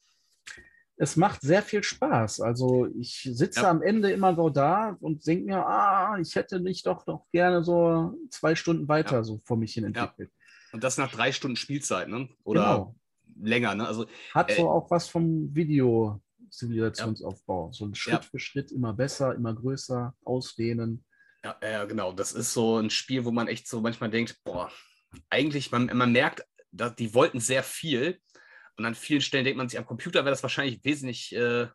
es macht sehr viel Spaß. Also ich sitze ja. am Ende immer so da und denke mir, ah, ich hätte mich doch noch gerne so zwei Stunden weiter ja. so vor mich hin entwickelt. Ja. Und das nach drei Stunden Spielzeit, ne? Oder genau. länger, ne? Also, Hat äh, so auch was vom Video-Zivilisationsaufbau. So ein Schritt für Schritt immer besser, immer größer, ausdehnen. Ja, ja, genau. Das ist so ein Spiel, wo man echt so manchmal denkt, boah, eigentlich, man, man merkt, dass die wollten sehr viel, und an vielen Stellen denkt man sich, am Computer wäre das wahrscheinlich wesentlich äh,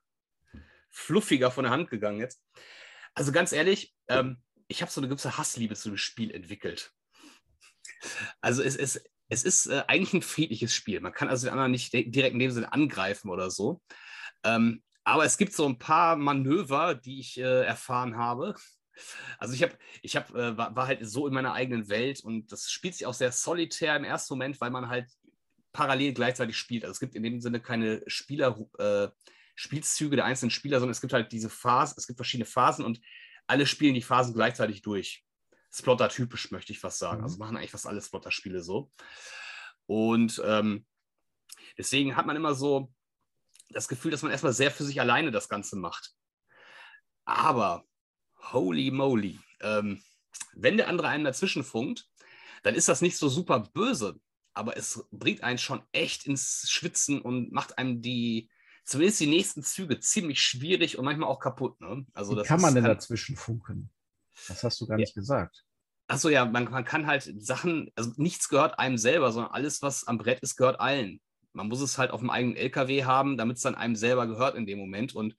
fluffiger von der Hand gegangen jetzt. Also ganz ehrlich, ähm, ich habe so eine gewisse Hassliebe zu dem Spiel entwickelt. Also es, es, es ist äh, eigentlich ein friedliches Spiel. Man kann also den anderen nicht direkt in dem Sinne angreifen oder so. Ähm, aber es gibt so ein paar Manöver, die ich äh, erfahren habe. Also ich habe, ich habe, äh, war, war, halt so in meiner eigenen Welt und das spielt sich auch sehr solitär im ersten Moment, weil man halt parallel gleichzeitig spielt. Also es gibt in dem Sinne keine Spieler, äh, Spielzüge der einzelnen Spieler, sondern es gibt halt diese Phasen, es gibt verschiedene Phasen und alle spielen die Phasen gleichzeitig durch. Splotter-typisch, möchte ich fast sagen. Mhm. Also machen eigentlich fast alle Splotter-Spiele so. Und ähm, deswegen hat man immer so das Gefühl, dass man erstmal sehr für sich alleine das Ganze macht. Aber, holy moly, ähm, wenn der andere einen dazwischen funkt, dann ist das nicht so super böse, aber es bringt einen schon echt ins Schwitzen und macht einem die, zumindest die nächsten Züge ziemlich schwierig und manchmal auch kaputt. Ne? Also Wie kann man denn dazwischen funken? Das hast du gar ja. nicht gesagt. Achso, ja, man, man kann halt Sachen, also nichts gehört einem selber, sondern alles, was am Brett ist, gehört allen. Man muss es halt auf dem eigenen LKW haben, damit es dann einem selber gehört in dem Moment. Und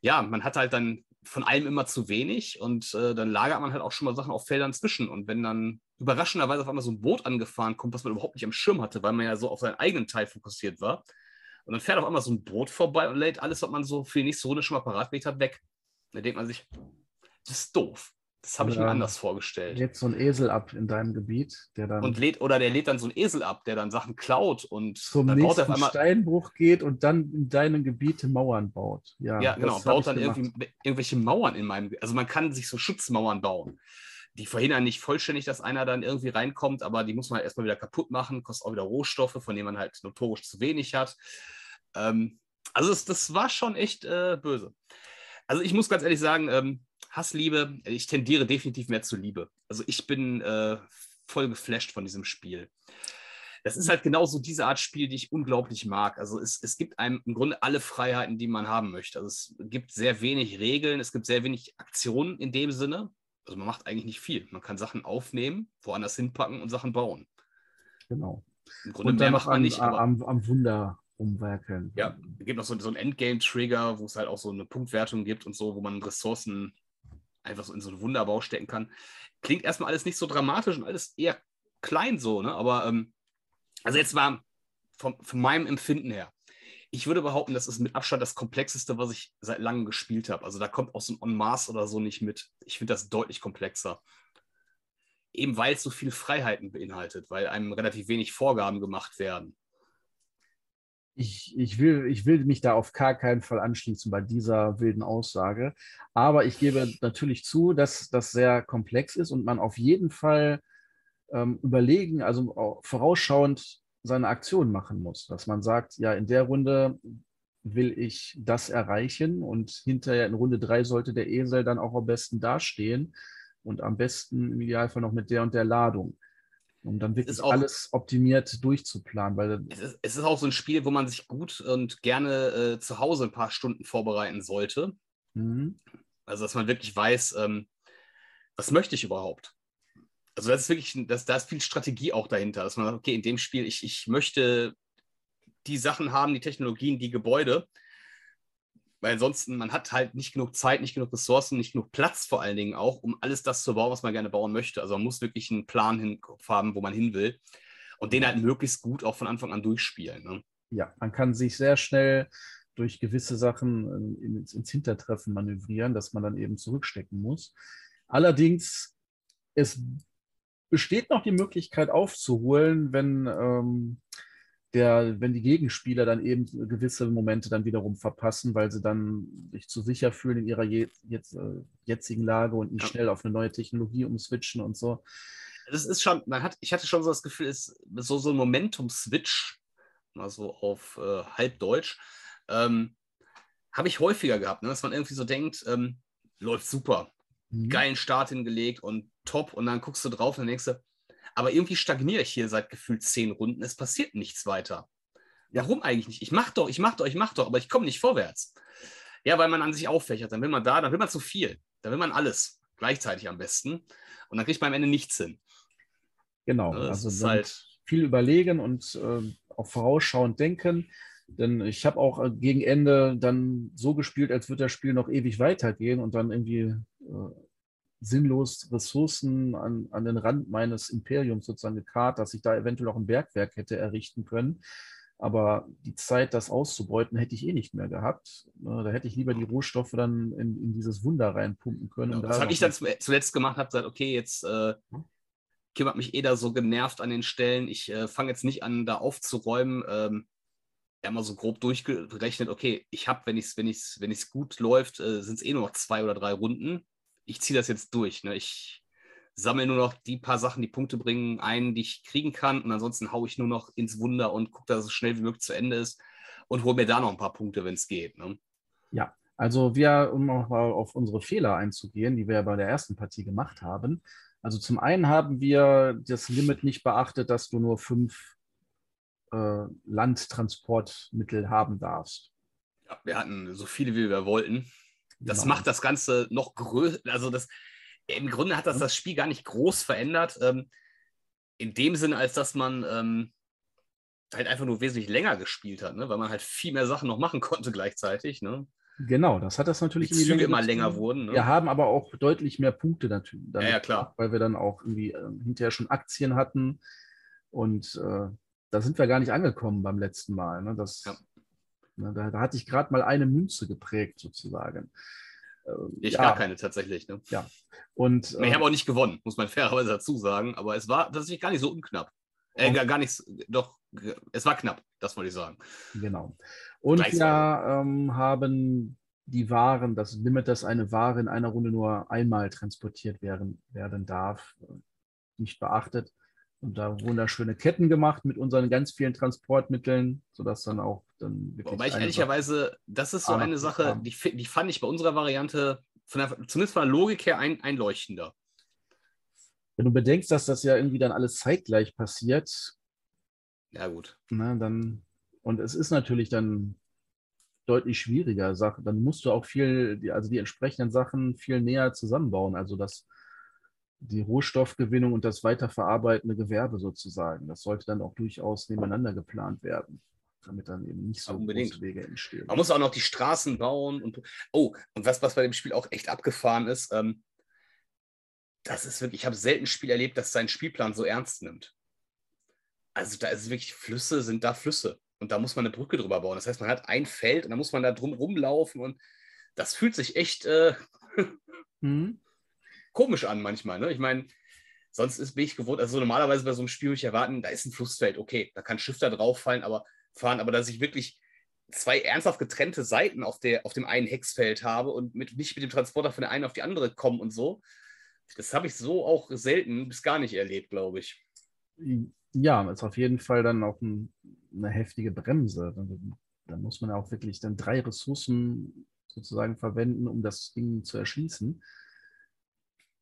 ja, man hat halt dann von allem immer zu wenig und äh, dann lagert man halt auch schon mal Sachen auf Feldern zwischen. Und wenn dann überraschenderweise auf einmal so ein Boot angefahren kommt, was man überhaupt nicht am Schirm hatte, weil man ja so auf seinen eigenen Teil fokussiert war. Und dann fährt auf einmal so ein Boot vorbei und lädt alles, was man so für die nächste Runde schon mal parat gelegt hat, weg. Da denkt man sich, das ist doof. Das habe ich mir anders vorgestellt. Lädt so ein Esel ab in deinem Gebiet, der dann. Und lädt, oder der lädt dann so ein Esel ab, der dann Sachen klaut und zum dann nächsten baut er auf einmal, Steinbruch geht und dann in deinem Gebiet Mauern baut. Ja, ja genau, baut dann irgendwelche Mauern in meinem. Also man kann sich so Schutzmauern bauen. Die verhindern nicht vollständig, dass einer dann irgendwie reinkommt, aber die muss man halt erstmal wieder kaputt machen, kostet auch wieder Rohstoffe, von denen man halt notorisch zu wenig hat. Ähm, also es, das war schon echt äh, böse. Also ich muss ganz ehrlich sagen, ähm, Hassliebe, ich tendiere definitiv mehr zu Liebe. Also ich bin äh, voll geflasht von diesem Spiel. Das ist halt genauso diese Art Spiel, die ich unglaublich mag. Also es, es gibt einem im Grunde alle Freiheiten, die man haben möchte. Also es gibt sehr wenig Regeln, es gibt sehr wenig Aktionen in dem Sinne. Also man macht eigentlich nicht viel. Man kann Sachen aufnehmen, woanders hinpacken und Sachen bauen. Genau. Im Grunde und mehr macht man an, nicht. Am, am Wunder umwerkeln. Ja, es gibt noch so, so einen Endgame-Trigger, wo es halt auch so eine Punktwertung gibt und so, wo man Ressourcen einfach so in so einen Wunderbau stecken kann. Klingt erstmal alles nicht so dramatisch und alles eher klein so, ne? Aber ähm, also jetzt war vom, von meinem Empfinden her, ich würde behaupten, das ist mit Abstand das komplexeste, was ich seit langem gespielt habe. Also da kommt auch so ein On Mars oder so nicht mit. Ich finde das deutlich komplexer. Eben weil es so viele Freiheiten beinhaltet, weil einem relativ wenig Vorgaben gemacht werden. Ich, ich, will, ich will mich da auf gar keinen Fall anschließen bei dieser wilden Aussage. Aber ich gebe natürlich zu, dass das sehr komplex ist und man auf jeden Fall ähm, überlegen, also vorausschauend seine Aktion machen muss. Dass man sagt, ja, in der Runde will ich das erreichen und hinterher in Runde drei sollte der Esel dann auch am besten dastehen und am besten im Idealfall noch mit der und der Ladung um dann wirklich auch, alles optimiert durchzuplanen. Weil es ist, es, ist, auch so ein Spiel, wo man sich gut und gerne äh, zu Hause ein paar Stunden vorbereiten sollte. Mhm. Also, dass man wirklich weiß, ähm, was möchte ich überhaupt? Also, das ist wirklich, das, da ist viel Strategie auch dahinter, dass man sagt, okay, in dem Spiel, ich, ich möchte die Sachen haben, die Technologien, die Gebäude weil ansonsten, man hat halt nicht genug Zeit, nicht genug Ressourcen, nicht genug Platz vor allen Dingen auch, um alles das zu bauen, was man gerne bauen möchte. Also man muss wirklich einen Plan Kopf haben, wo man hin will und den halt möglichst gut auch von Anfang an durchspielen. Ne? Ja, man kann sich sehr schnell durch gewisse Sachen äh, ins, ins Hintertreffen manövrieren, dass man dann eben zurückstecken muss. Allerdings, es besteht noch die Möglichkeit aufzuholen, wenn ähm, der, wenn die Gegenspieler dann eben gewisse Momente dann wiederum verpassen, weil sie dann sich zu sicher fühlen in ihrer je, jetzt, äh, jetzigen Lage und nicht ja. schnell auf eine neue Technologie umswitchen und so. Das ist schon, man hat, ich hatte schon so das Gefühl, es ist so, so ein Momentum-Switch, mal so auf äh, Halbdeutsch, ähm, habe ich häufiger gehabt, ne? dass man irgendwie so denkt, ähm, läuft super, mhm. geilen Start hingelegt und top und dann guckst du drauf und dann denkst du, aber irgendwie stagniere ich hier seit gefühlt zehn Runden. Es passiert nichts weiter. Warum eigentlich nicht? Ich mach doch, ich mach doch, ich mach doch, aber ich komme nicht vorwärts. Ja, weil man an sich auffächert. Dann will man da, dann will man zu viel. Dann will man alles gleichzeitig am besten. Und dann kriegt man am Ende nichts hin. Genau, das also halt viel überlegen und äh, auch vorausschauend denken. Denn ich habe auch äh, gegen Ende dann so gespielt, als würde das Spiel noch ewig weitergehen und dann irgendwie äh, sinnlos Ressourcen an, an den Rand meines Imperiums sozusagen gekarrt, dass ich da eventuell auch ein Bergwerk hätte errichten können. Aber die Zeit, das auszubeuten, hätte ich eh nicht mehr gehabt. Ne, da hätte ich lieber die Rohstoffe dann in, in dieses Wunder reinpumpen können. Ja, das da habe ich dann zuletzt gemacht, habe gesagt, okay, jetzt äh, Kim hat mich eh da so genervt an den Stellen. Ich äh, fange jetzt nicht an, da aufzuräumen. Ähm, ja, mal so grob durchgerechnet, okay, ich habe, wenn es wenn ich's, wenn ich's gut läuft, äh, sind es eh nur noch zwei oder drei Runden ich ziehe das jetzt durch. Ne? Ich sammle nur noch die paar Sachen, die Punkte bringen, ein, die ich kriegen kann. Und ansonsten haue ich nur noch ins Wunder und gucke, dass es so schnell wie möglich zu Ende ist und hole mir da noch ein paar Punkte, wenn es geht. Ne? Ja, also wir, um nochmal auf unsere Fehler einzugehen, die wir bei der ersten Partie gemacht haben. Also zum einen haben wir das Limit nicht beachtet, dass du nur fünf äh, Landtransportmittel haben darfst. Ja, wir hatten so viele, wie wir wollten. Das genau. macht das Ganze noch größer. Also das, im Grunde hat das das Spiel gar nicht groß verändert. Ähm, in dem Sinne, als dass man ähm, halt einfach nur wesentlich länger gespielt hat, ne? weil man halt viel mehr Sachen noch machen konnte gleichzeitig. Ne? Genau, das hat das natürlich. Die Züge immer länger wurden. Ne? Wir haben aber auch deutlich mehr Punkte natürlich. Ja, ja, klar. Weil wir dann auch irgendwie äh, hinterher schon Aktien hatten. Und äh, da sind wir gar nicht angekommen beim letzten Mal. Ne? Das, ja. Ne, da, da hatte ich gerade mal eine Münze geprägt, sozusagen. Ähm, ich ja. gar keine tatsächlich. Ne? Ja. Und, ich äh, habe auch nicht gewonnen, muss man fairerweise dazu sagen, aber es war tatsächlich gar nicht so unknapp. Äh, gar, gar nichts, doch, es war knapp, das wollte ich sagen. Genau. Und wir ähm, haben die Waren, das Limit, dass eine Ware in einer Runde nur einmal transportiert werden, werden darf, nicht beachtet und da wunderschöne Ketten gemacht mit unseren ganz vielen Transportmitteln, sodass dann auch dann wirklich. Wobei ich ehrlicherweise, das ist so eine Sache, die, die fand ich bei unserer Variante, von der, zumindest von der Logik her, ein, einleuchtender. Wenn du bedenkst, dass das ja irgendwie dann alles zeitgleich passiert. Ja, gut. Na, dann, und es ist natürlich dann deutlich schwieriger Sache. Dann musst du auch viel, also die entsprechenden Sachen viel näher zusammenbauen. Also das die Rohstoffgewinnung und das weiterverarbeitende Gewerbe sozusagen. Das sollte dann auch durchaus nebeneinander geplant werden, damit dann eben nicht so Unbedingt. große Wege entstehen. Man muss auch noch die Straßen bauen und oh, und was, was bei dem Spiel auch echt abgefahren ist, ähm, das ist wirklich, ich habe selten ein Spiel erlebt, das seinen Spielplan so ernst nimmt. Also da ist wirklich, Flüsse sind da Flüsse. Und da muss man eine Brücke drüber bauen. Das heißt, man hat ein Feld und da muss man da drum rumlaufen und das fühlt sich echt äh, mhm komisch an manchmal. Ne? Ich meine, sonst ist, bin ich gewohnt, also normalerweise bei so einem Spiel würde ich erwarten, da ist ein Flussfeld, okay, da kann ein Schiff da drauf fallen, aber fahren, aber dass ich wirklich zwei ernsthaft getrennte Seiten auf, der, auf dem einen Hexfeld habe und mit, nicht mit dem Transporter von der einen auf die andere kommen und so. Das habe ich so auch selten bis gar nicht erlebt, glaube ich. Ja, ist auf jeden Fall dann auch ein, eine heftige Bremse. Dann, dann muss man auch wirklich dann drei Ressourcen sozusagen verwenden, um das Ding zu erschließen.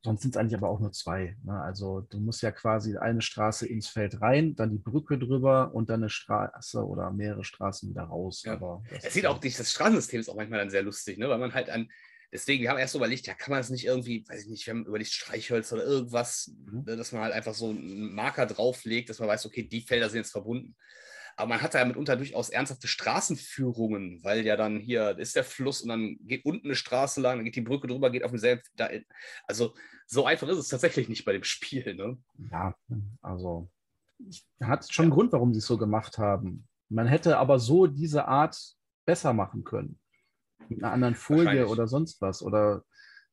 Sonst sind es eigentlich aber auch nur zwei. Ne? Also du musst ja quasi eine Straße ins Feld rein, dann die Brücke drüber und dann eine Straße oder mehrere Straßen wieder raus. Ja. Aber es sieht auch, das Straßensystem ist auch manchmal dann sehr lustig, ne? weil man halt an, deswegen, wir haben erst überlegt, ja, kann man das nicht irgendwie, weiß ich nicht, wir haben überlegt, Streichhölzer oder irgendwas, mhm. ne, dass man halt einfach so einen Marker drauflegt, dass man weiß, okay, die Felder sind jetzt verbunden. Aber man hat da mitunter durchaus ernsthafte Straßenführungen, weil ja dann hier ist der Fluss und dann geht unten eine Straße lang, dann geht die Brücke drüber, geht auf demselben. Da, also so einfach ist es tatsächlich nicht bei dem Spiel. Ne? Ja, also hat schon ja. einen Grund, warum sie es so gemacht haben. Man hätte aber so diese Art besser machen können. Mit einer anderen Folie oder sonst was. Oder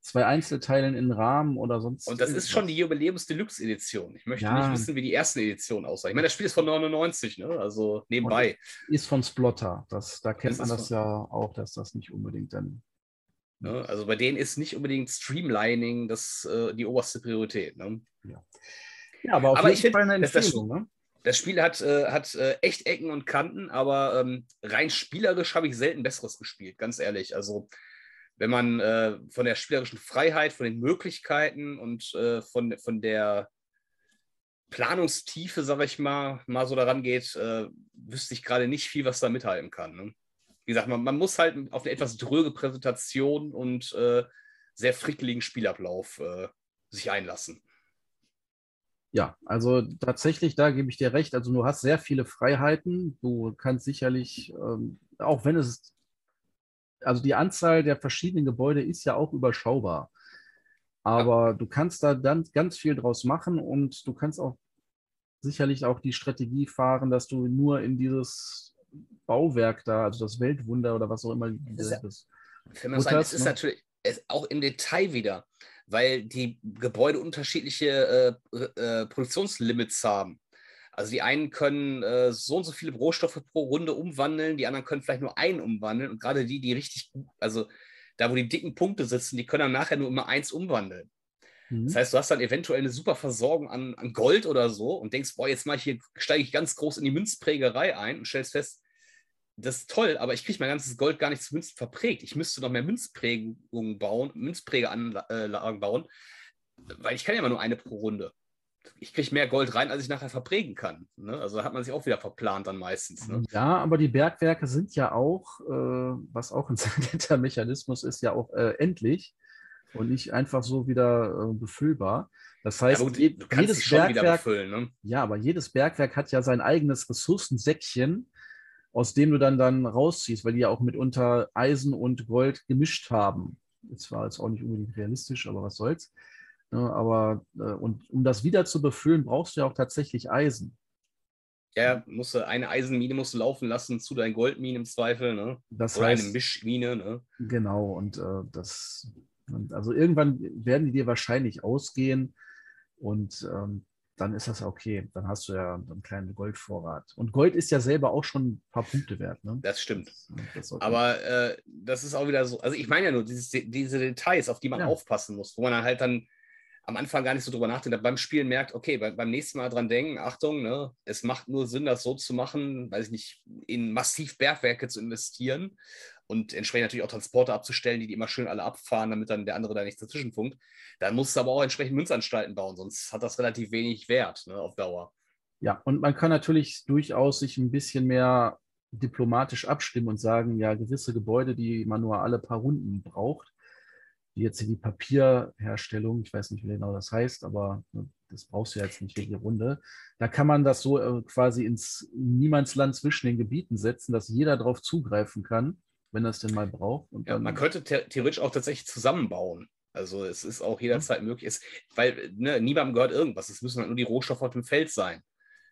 zwei Einzelteilen in Rahmen oder sonst. Und das irgendwas. ist schon die Jubiläums-Deluxe-Edition. Ich möchte ja. nicht wissen, wie die erste Edition aussah. Ich meine, das Spiel ist von 99, ne? also nebenbei. ist von Splotter. Das, da kennt das man das ja auch, dass das nicht unbedingt dann. Ne? Also bei denen ist nicht unbedingt Streamlining das, äh, die oberste Priorität. Ne? Ja. ja, aber auf aber jeden Fall eine Empfehlung. Das, ne? das Spiel hat, äh, hat äh, echt Ecken und Kanten, aber ähm, rein spielerisch habe ich selten Besseres gespielt, ganz ehrlich. Also wenn man äh, von der spielerischen Freiheit, von den Möglichkeiten und äh, von, von der Planungstiefe, sage ich mal, mal so daran geht, äh, wüsste ich gerade nicht viel, was da mithalten kann. Ne? Wie gesagt, man, man, muss halt auf eine etwas dröge Präsentation und äh, sehr frickeligen Spielablauf äh, sich einlassen. Ja, also tatsächlich, da gebe ich dir recht. Also du hast sehr viele Freiheiten. Du kannst sicherlich, ähm, auch wenn es also die Anzahl der verschiedenen Gebäude ist ja auch überschaubar. Aber du kannst da dann ganz viel draus machen und du kannst auch sicherlich auch die Strategie fahren, dass du nur in dieses Bauwerk da, also das Weltwunder oder was auch immer das ist. Für mich das ist ne? natürlich auch im Detail wieder, weil die Gebäude unterschiedliche äh, äh, Produktionslimits haben. Also die einen können äh, so und so viele Rohstoffe pro Runde umwandeln, die anderen können vielleicht nur einen umwandeln. Und gerade die, die richtig, also da, wo die dicken Punkte sitzen, die können dann nachher nur immer eins umwandeln. Mhm. Das heißt, du hast dann eventuell eine super Versorgung an, an Gold oder so und denkst, boah, jetzt mal hier, steige ich ganz groß in die Münzprägerei ein und stellst fest, das ist toll, aber ich kriege mein ganzes Gold gar nicht zu Münzen verprägt. Ich müsste noch mehr Münzprägungen bauen, Münzprägeanlagen bauen, weil ich kann ja immer nur eine pro Runde ich kriege mehr Gold rein, als ich nachher verprägen kann. Ne? Also hat man sich auch wieder verplant dann meistens. Ne? Ja, aber die Bergwerke sind ja auch, äh, was auch ein sehr netter Mechanismus ist, ja auch äh, endlich und nicht einfach so wieder äh, befüllbar. Das heißt, ja, gut, jedes Bergwerk, befüllen, ne? ja, aber jedes Bergwerk hat ja sein eigenes Ressourcensäckchen, aus dem du dann dann rausziehst, weil die ja auch mitunter Eisen und Gold gemischt haben. Das war jetzt auch nicht unbedingt realistisch, aber was soll's. Ne, aber äh, und um das wieder zu befüllen, brauchst du ja auch tatsächlich Eisen. Ja, musst du eine Eisenmine musst du laufen lassen zu deinen Goldminen im Zweifel, ne? Das Oder heißt, eine Mischmine, ne? Genau, und äh, das, also irgendwann werden die dir wahrscheinlich ausgehen und ähm, dann ist das okay. Dann hast du ja einen kleinen Goldvorrat. Und Gold ist ja selber auch schon ein paar Punkte wert. Ne? Das stimmt. Das, das Aber äh, das ist auch wieder so. Also ich meine ja nur dieses, diese Details, auf die man ja. aufpassen muss, wo man dann halt dann am Anfang gar nicht so drüber nachdenkt, beim Spielen merkt, okay, bei, beim nächsten Mal dran denken, Achtung, ne, es macht nur Sinn, das so zu machen, weiß ich nicht, in massiv Bergwerke zu investieren und entsprechend natürlich auch Transporte abzustellen, die die immer schön alle abfahren, damit dann der andere da nicht dazwischen funkt. Dann musst du aber auch entsprechend Münzanstalten bauen, sonst hat das relativ wenig Wert ne, auf Dauer. Ja, und man kann natürlich durchaus sich ein bisschen mehr diplomatisch abstimmen und sagen, ja, gewisse Gebäude, die man nur alle paar Runden braucht, wie jetzt die Papierherstellung, ich weiß nicht, wie genau das heißt, aber ne, das brauchst du ja jetzt nicht jede Runde. Da kann man das so äh, quasi ins Niemandsland zwischen den Gebieten setzen, dass jeder darauf zugreifen kann, wenn er es denn mal braucht. ja, man könnte theoretisch auch tatsächlich zusammenbauen. Also es ist auch jederzeit mhm. möglich, es, weil ne, niemandem gehört irgendwas. Es müssen halt nur die Rohstoffe auf dem Feld sein.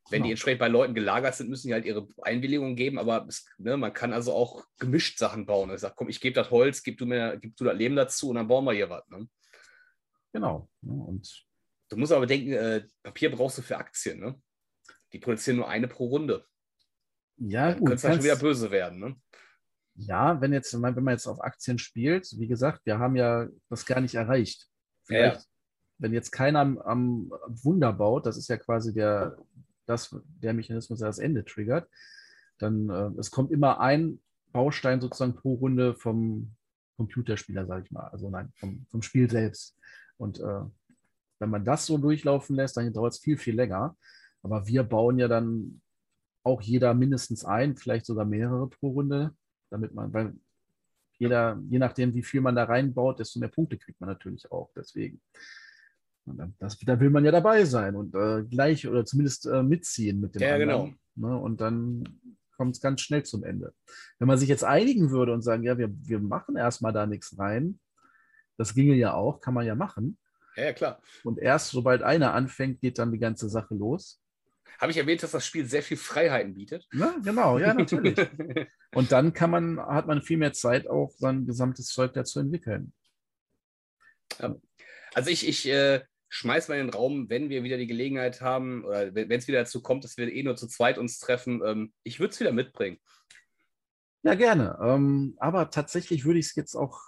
Wenn genau. die entsprechend bei Leuten gelagert sind, müssen die halt ihre Einwilligung geben, aber es, ne, man kann also auch gemischt Sachen bauen. Ich sage, komm, ich gebe das Holz, gib du mir, gib du das Leben dazu und dann bauen wir hier was. Ne? Genau. Und du musst aber denken, äh, Papier brauchst du für Aktien. Ne? Die produzieren nur eine pro Runde. Ja, gut. Könnte schon wieder böse werden, ne? Ja, wenn jetzt, wenn man jetzt auf Aktien spielt, wie gesagt, wir haben ja das gar nicht erreicht. Vielleicht, ja. wenn jetzt keiner am, am, Wunder baut, das ist ja quasi der, das, der Mechanismus, der das Ende triggert, dann äh, es kommt immer ein Baustein sozusagen pro Runde vom Computerspieler, sage ich mal. Also nein, vom, vom Spiel selbst. Und äh, wenn man das so durchlaufen lässt, dann dauert es viel, viel länger. Aber wir bauen ja dann auch jeder mindestens ein, vielleicht sogar mehrere pro Runde, damit man, weil jeder, je nachdem, wie viel man da reinbaut, desto mehr Punkte kriegt man natürlich auch. Deswegen. Das, da will man ja dabei sein und äh, gleich oder zumindest äh, mitziehen mit dem ja, anderen. Genau. Ne? Und dann kommt es ganz schnell zum Ende. Wenn man sich jetzt einigen würde und sagen, ja, wir, wir machen erstmal da nichts rein, das ginge ja auch, kann man ja machen. Ja, ja, klar. Und erst sobald einer anfängt, geht dann die ganze Sache los. Habe ich erwähnt, dass das Spiel sehr viel Freiheiten bietet? Ja, genau, ja, natürlich. und dann kann man, hat man viel mehr Zeit, auch sein gesamtes Zeug da zu entwickeln. Also ich, ich äh, schmeiß mal in den Raum, wenn wir wieder die Gelegenheit haben, oder wenn es wieder dazu kommt, dass wir eh nur zu zweit uns treffen, ähm, ich würde es wieder mitbringen. Ja, gerne. Ähm, aber tatsächlich würde ich es jetzt auch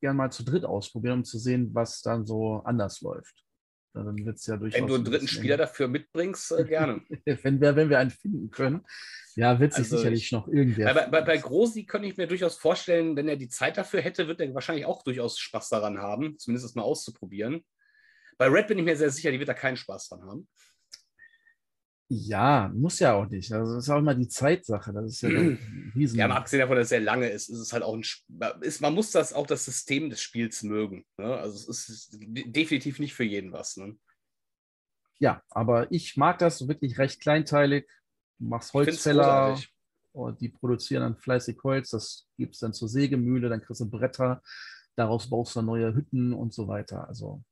gerne mal zu dritt ausprobieren, um zu sehen, was dann so anders läuft. Dann wird's ja durchaus wenn du einen dritten Spieler dafür mitbringst, äh, gerne. wenn, wir, wenn wir einen finden können. Ja, wird sich also sicherlich ich, noch irgendwer. Bei, bei, bei Grosi könnte ich mir durchaus vorstellen, wenn er die Zeit dafür hätte, wird er wahrscheinlich auch durchaus Spaß daran haben, zumindest mal auszuprobieren. Bei Red bin ich mir sehr sicher, die wird da keinen Spaß dran haben. Ja, muss ja auch nicht. Also das ist auch immer die Zeitsache. Das ist ja ein riesen. Ja, abgesehen davon, dass es sehr lange ist, ist es halt auch ein. Ist, man muss das auch das System des Spiels mögen. Ne? Also es ist definitiv nicht für jeden was. Ne? Ja, aber ich mag das wirklich recht kleinteilig. Du machst Holzfäller und die produzieren dann fleißig Holz. Das gibt es dann zur Sägemühle, dann kriegst du Bretter. Daraus baust du neue Hütten und so weiter. Also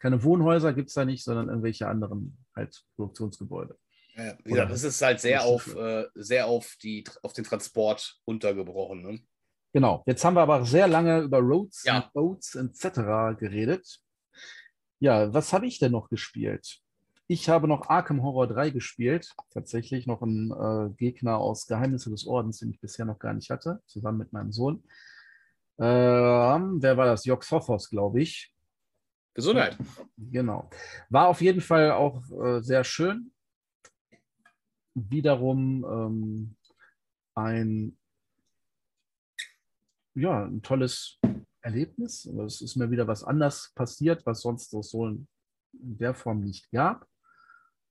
keine Wohnhäuser gibt es da nicht, sondern irgendwelche anderen halt Produktionsgebäude. Ja, ja das ist halt sehr auf, äh, sehr auf, die, auf den Transport untergebrochen. Ne? Genau. Jetzt haben wir aber sehr lange über Roads, ja. Boats etc. geredet. Ja, was habe ich denn noch gespielt? Ich habe noch Arkham Horror 3 gespielt. Tatsächlich noch ein äh, Gegner aus Geheimnisse des Ordens, den ich bisher noch gar nicht hatte, zusammen mit meinem Sohn. Ähm, wer war das? Jox Hoffos, glaube ich. Gesundheit. Genau. War auf jeden Fall auch äh, sehr schön. Wiederum ähm, ein, ja, ein tolles Erlebnis. Es ist mir wieder was anders passiert, was sonst so in der Form nicht gab.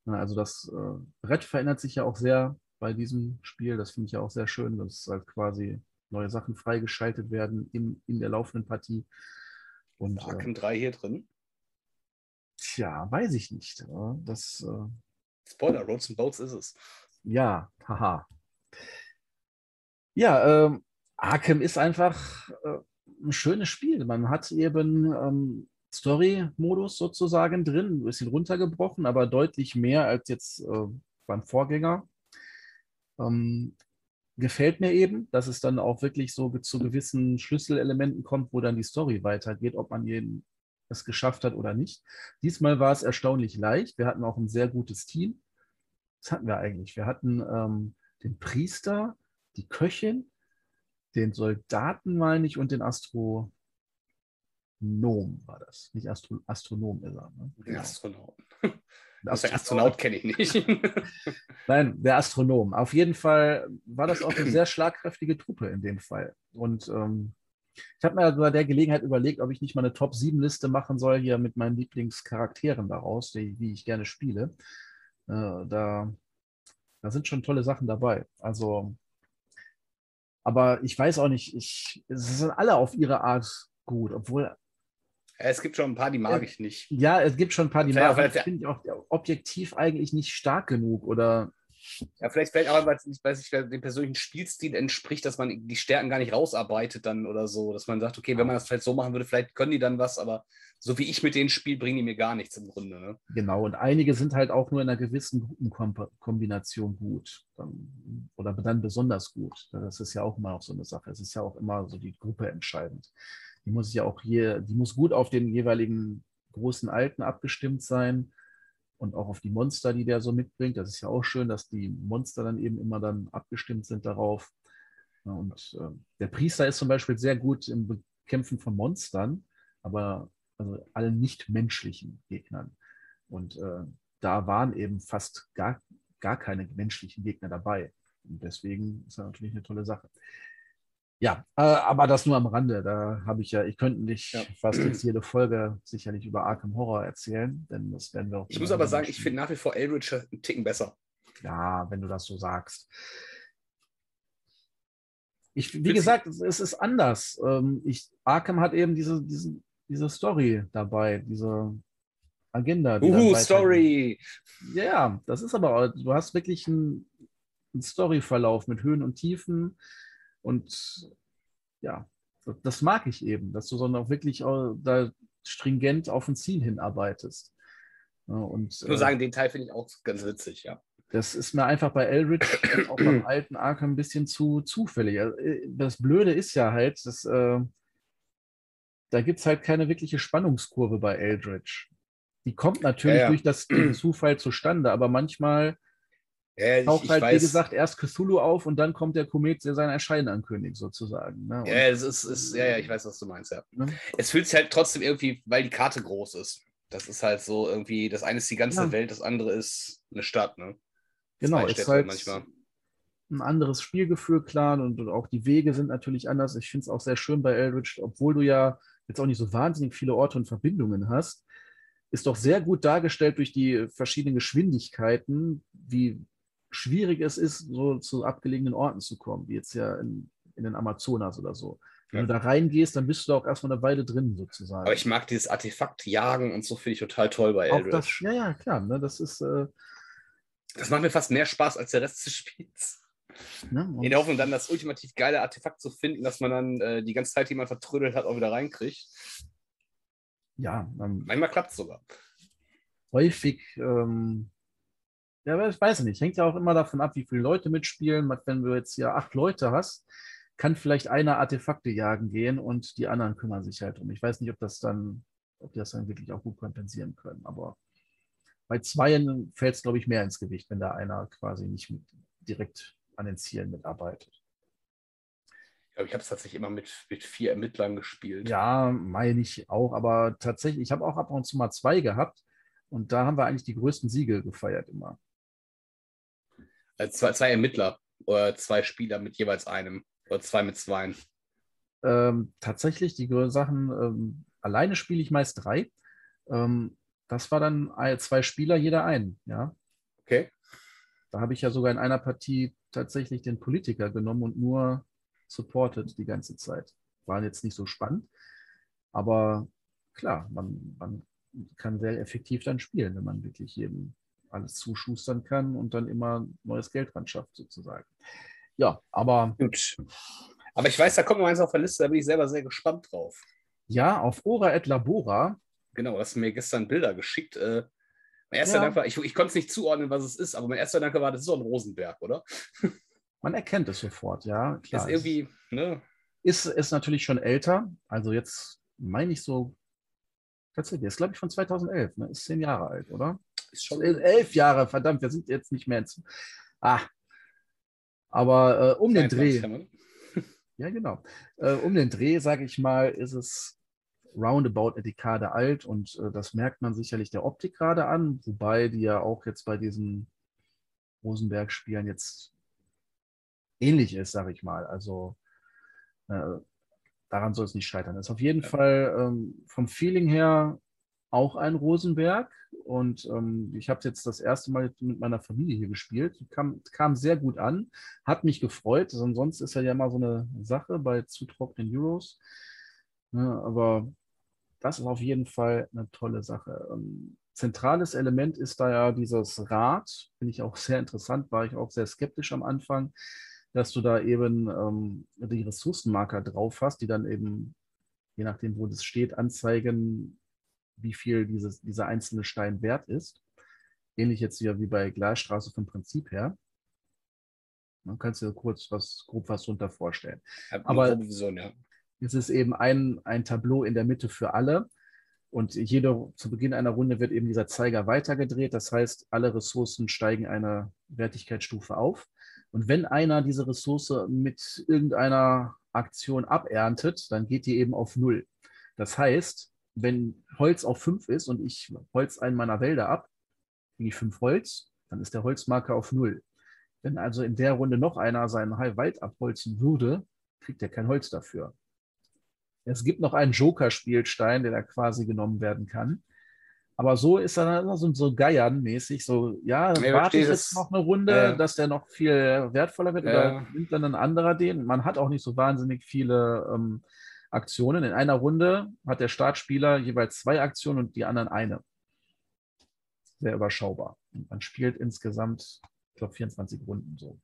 Also das äh, Brett verändert sich ja auch sehr bei diesem Spiel. Das finde ich ja auch sehr schön, dass halt quasi neue Sachen freigeschaltet werden in, in der laufenden Partie. Und, Arkham äh, 3 hier drin? Tja, weiß ich nicht. Das, äh, Spoiler, Roads and Boats ist es. Ja, haha. Ja, ähm, Arkham ist einfach äh, ein schönes Spiel. Man hat eben ähm, Story-Modus sozusagen drin, ein bisschen runtergebrochen, aber deutlich mehr als jetzt äh, beim Vorgänger. Ähm, gefällt mir eben, dass es dann auch wirklich so zu gewissen Schlüsselelementen kommt, wo dann die Story weitergeht, ob man jeden es geschafft hat oder nicht. Diesmal war es erstaunlich leicht. Wir hatten auch ein sehr gutes Team. Das hatten wir eigentlich. Wir hatten ähm, den Priester, die Köchin, den Soldaten, meine ich, und den Astronom war das. Nicht Astro Astronom ist er. Ne? Genau. Astronom. Das der Astronaut kenne ich nicht. Nein, der Astronom. Auf jeden Fall war das auch eine sehr schlagkräftige Truppe in dem Fall. Und ähm, ich habe mir bei der Gelegenheit überlegt, ob ich nicht mal eine Top-7-Liste machen soll, hier mit meinen Lieblingscharakteren daraus, die, die ich gerne spiele. Äh, da, da sind schon tolle Sachen dabei. Also, aber ich weiß auch nicht, ich, es sind alle auf ihre Art gut, obwohl. Es gibt schon ein paar, die mag ich nicht. Ja, es gibt schon ein paar, die mag ich. Finde ich auch objektiv eigentlich nicht stark genug oder ja, vielleicht, vielleicht auch, weil es nicht, weiß ich, dem persönlichen Spielstil entspricht, dass man die Stärken gar nicht rausarbeitet dann oder so. Dass man sagt, okay, wenn man das vielleicht so machen würde, vielleicht können die dann was, aber so wie ich mit denen spiele, bringen die mir gar nichts im Grunde. Ne? Genau, und einige sind halt auch nur in einer gewissen Gruppenkombination gut. oder dann besonders gut. Das ist ja auch immer noch so eine Sache. Es ist ja auch immer so die Gruppe entscheidend. Die muss ja auch hier, die muss gut auf den jeweiligen großen Alten abgestimmt sein und auch auf die Monster, die der so mitbringt. Das ist ja auch schön, dass die Monster dann eben immer dann abgestimmt sind darauf. Und äh, der Priester ist zum Beispiel sehr gut im Bekämpfen von Monstern, aber also allen nicht menschlichen Gegnern. Und äh, da waren eben fast gar, gar keine menschlichen Gegner dabei. Und deswegen ist das natürlich eine tolle Sache. Ja, äh, aber das nur am Rande. Da habe ich ja, ich könnte nicht ja. fast jetzt jede Folge sicherlich über Arkham Horror erzählen, denn das werden wir auch. Ich muss aber sagen, ich finde nach wie vor Eldritch einen Ticken besser. Ja, wenn du das so sagst. Ich, wie gesagt, es ist anders. Ähm, ich, Arkham hat eben diese, diese, diese Story dabei, diese Agenda. Uhu, Story! Ja, das ist aber, du hast wirklich einen, einen Storyverlauf mit Höhen und Tiefen und ja, das mag ich eben, dass du sondern auch wirklich da stringent auf ein Ziel hinarbeitest. Und, ich muss äh, sagen, den Teil finde ich auch ganz witzig, ja. Das ist mir einfach bei Eldritch, auch beim alten Arkham, ein bisschen zu zufällig. Äh, das Blöde ist ja halt, dass, äh, da gibt es halt keine wirkliche Spannungskurve bei Eldritch. Die kommt natürlich ja, ja. durch das Zufall zustande, aber manchmal ja, taucht ich, halt, weiß. wie gesagt, erst Cthulhu auf und dann kommt der Komet, der sein Erscheinen ankündigt, sozusagen. Ne? Ja, es ist, ist, ja, ja, ich weiß, was du meinst, ja. Ne? Es fühlt sich halt trotzdem irgendwie, weil die Karte groß ist. Das ist halt so irgendwie, das eine ist die ganze ja. Welt, das andere ist eine Stadt, ne? Genau, es ist halt manchmal. ein anderes Spielgefühl, klar, und, und, auch die Wege sind natürlich anders. Ich finde es auch sehr schön bei Eldritch, obwohl du ja jetzt auch nicht so wahnsinnig viele Orte und Verbindungen hast, ist doch sehr gut dargestellt durch die verschiedenen Geschwindigkeiten, wie schwierig es ist, so zu abgelegenen Orten zu kommen, wie jetzt ja in, in den Amazonas oder so. Wenn ja. du da reingehst, dann bist du da auch erstmal eine Weile drin, sozusagen. Aber ich mag dieses Artefakt jagen und so finde ich total toll bei Eldritch. Das, ja, ja, klar. Ne, das ist. Äh, das macht mir fast mehr Spaß als der Rest des Spiels. Ne, In der Hoffnung, dann das ultimativ geile Artefakt zu finden, dass man dann äh, die ganze Zeit, die man vertrödelt hat, auch wieder reinkriegt. Ja. Ähm, Manchmal klappt es sogar. Häufig, ähm, ja, ich weiß nicht, hängt ja auch immer davon ab, wie viele Leute mitspielen. Wenn du jetzt hier acht Leute hast, kann vielleicht einer Artefakte jagen gehen und die anderen kümmern sich halt um. Ich weiß nicht, ob das dann, ob die das dann wirklich auch gut kompensieren können, aber bei Zweien fällt es, glaube ich, mehr ins Gewicht, wenn da einer quasi nicht mit, direkt an den Zielen mitarbeitet. Ja, ich habe es tatsächlich immer mit, mit vier Ermittlern gespielt. Ja, meine ich auch, aber tatsächlich, ich habe auch ab und zu mal zwei gehabt und da haben wir eigentlich die größten Siege gefeiert immer. Also zwei, zwei Ermittler oder zwei Spieler mit jeweils einem oder zwei mit zweien. Ähm, tatsächlich, die Sachen, ähm, alleine spiele ich meist drei. Ähm, das war dann zwei Spieler, jeder einen, ja. Okay. Da habe ich ja sogar in einer Partie tatsächlich den Politiker genommen und nur supported die ganze Zeit. War jetzt nicht so spannend, aber klar, man, man kann sehr effektiv dann spielen, wenn man wirklich jedem alles zuschustern kann und dann immer neues Geld ran schafft, sozusagen. Ja, aber. Gut. Aber ich weiß, da kommt noch eins auf der Liste, da bin ich selber sehr gespannt drauf. Ja, auf Ora et Labora Genau, du hast mir gestern Bilder geschickt. Äh, mein erster ja. Gedanke war, ich, ich konnte es nicht zuordnen, was es ist, aber mein erster Gedanke war, das ist so ein Rosenberg, oder? Man erkennt es sofort, ja. Klar. Ist irgendwie, ne? Ist, ist natürlich schon älter. Also jetzt meine ich so, tatsächlich, ist glaube ich von 2011, ne? Ist zehn Jahre alt, oder? Ist schon elf Jahre, verdammt, wir sind jetzt nicht mehr ins. Ah. Aber äh, um den Dreh. Ja, genau. Äh, um den Dreh, sage ich mal, ist es roundabout eine Dekade alt und äh, das merkt man sicherlich der Optik gerade an, wobei die ja auch jetzt bei diesen Rosenberg-Spielen jetzt ähnlich ist, sage ich mal. Also äh, daran soll es nicht scheitern. Ist auf jeden Fall ähm, vom Feeling her auch ein Rosenberg und ähm, ich habe jetzt das erste Mal mit meiner Familie hier gespielt. Kam, kam sehr gut an, hat mich gefreut. Sonst ist ja immer so eine Sache bei zu trockenen Euros. Ja, ne, aber das ist auf jeden Fall eine tolle Sache. Ähm, zentrales Element ist da ja dieses Rad, finde ich auch sehr interessant, war ich auch sehr skeptisch am Anfang, dass du da eben ähm, die Ressourcenmarker drauf hast, die dann eben, je nachdem, wo das steht, anzeigen, wie viel dieses, dieser einzelne Stein wert ist. Ähnlich jetzt wie bei Glasstraße vom Prinzip her. Man kann sich kurz was, grob was drunter vorstellen. Aber Vision, ja. Es ist eben ein, ein Tableau in der Mitte für alle. Und jede, zu Beginn einer Runde wird eben dieser Zeiger weitergedreht. Das heißt, alle Ressourcen steigen eine Wertigkeitsstufe auf. Und wenn einer diese Ressource mit irgendeiner Aktion aberntet, dann geht die eben auf Null. Das heißt, wenn Holz auf 5 ist und ich Holz einen meiner Wälder ab, kriege ich 5 Holz, dann ist der Holzmarker auf Null. Wenn also in der Runde noch einer seinen Wald abholzen würde, kriegt er kein Holz dafür. Es gibt noch einen Joker-Spielstein, der da quasi genommen werden kann. Aber so ist er dann so, so Geiern-mäßig, so, ja, Ja, warte ich jetzt noch eine Runde, Ja. dass der noch viel wertvoller wird Ja. oder nimmt dann ein anderer den? Man hat auch nicht so wahnsinnig viele ähm, Aktionen. In einer Runde hat der Startspieler jeweils zwei Aktionen und die anderen eine. Sehr überschaubar. Und man spielt insgesamt, ich glaube, 24 Runden so.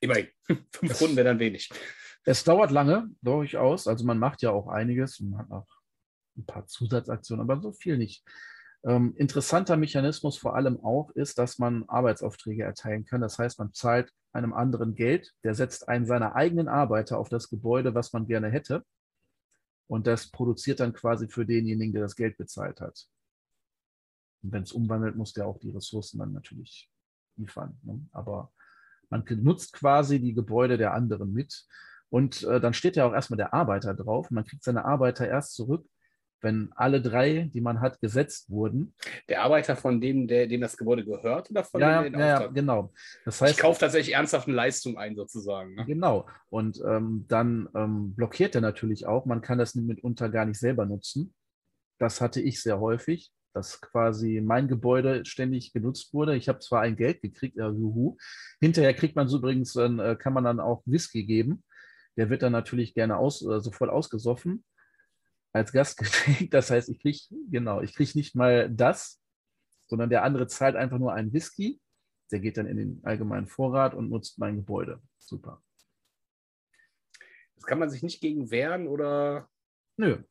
Immerhin. Fünf Runden wäre dann wenig. Es dauert lange, durchaus. Also man macht ja auch einiges und man hat auch ein paar Zusatzaktionen, aber so viel nicht. Ähm, interessanter Mechanismus vor allem auch ist, dass man Arbeitsaufträge erteilen kann. Das heißt, man zahlt einem anderen Geld, der setzt einen seiner eigenen Arbeiter auf das Gebäude, was man gerne hätte. Und das produziert dann quasi für denjenigen, der das Geld bezahlt hat. Und wenn es umwandelt, muss der auch die Ressourcen dann natürlich liefern. Ne? Aber man nutzt quasi die Gebäude der anderen mit. Und äh, dann steht ja auch erstmal der Arbeiter drauf. Man kriegt seine Arbeiter erst zurück, wenn alle drei, die man hat, gesetzt wurden. Der Arbeiter von dem, der, dem das Gebäude gehört oder von Ja, dem, der den ja, Auftrag? genau. Das Ich heißt, kaufe tatsächlich ernsthaft eine Leistung ein, sozusagen. Ne? genau. Und ähm, dann ähm, blockiert er natürlich auch. Man kann das mitunter gar nicht selber nutzen. Das hatte ich sehr häufig, dass quasi mein Gebäude ständig genutzt wurde. Ich habe zwar ein Geld gekriegt, ja, juhu. Hinterher kriegt man so übrigens, dann äh, kann man dann auch Whisky geben. Der wird dann natürlich gerne aus, äh, sofort ausgesoffen als Gastgeschenk. Das heißt, ich kriege, genau, ich kriege nicht mal das, sondern der andere zahlt einfach nur einen Whisky. Der geht dann in den allgemeinen Vorrat und nutzt mein Gebäude. Super. Das kann man sich nicht gegen wehren oder. Nö.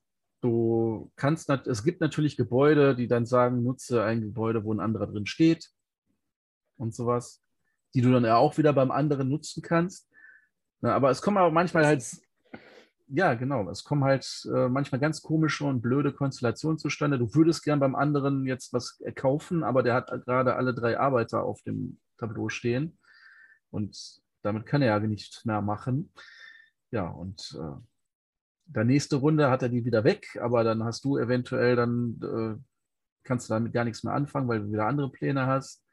Du kannst, es gibt natürlich Gebäude, die dann sagen, nutze ein Gebäude, wo ein anderer drin steht und sowas, die du dann auch wieder beim anderen nutzen kannst. Na, aber es kommen aber manchmal halt, ja, genau, es kommen halt äh, manchmal ganz komische und blöde Konstellationen zustande. Du würdest gern beim anderen jetzt was äh, kaufen, aber der hat gerade alle drei Arbeiter auf dem Tableau stehen und damit kann er ja nichts mehr machen. Ja, und äh, der nächste Runde hat er die wieder weg, aber dann hast du eventuell dann, äh, kannst du damit gar nichts mehr anfangen, weil du wieder andere Pläne hast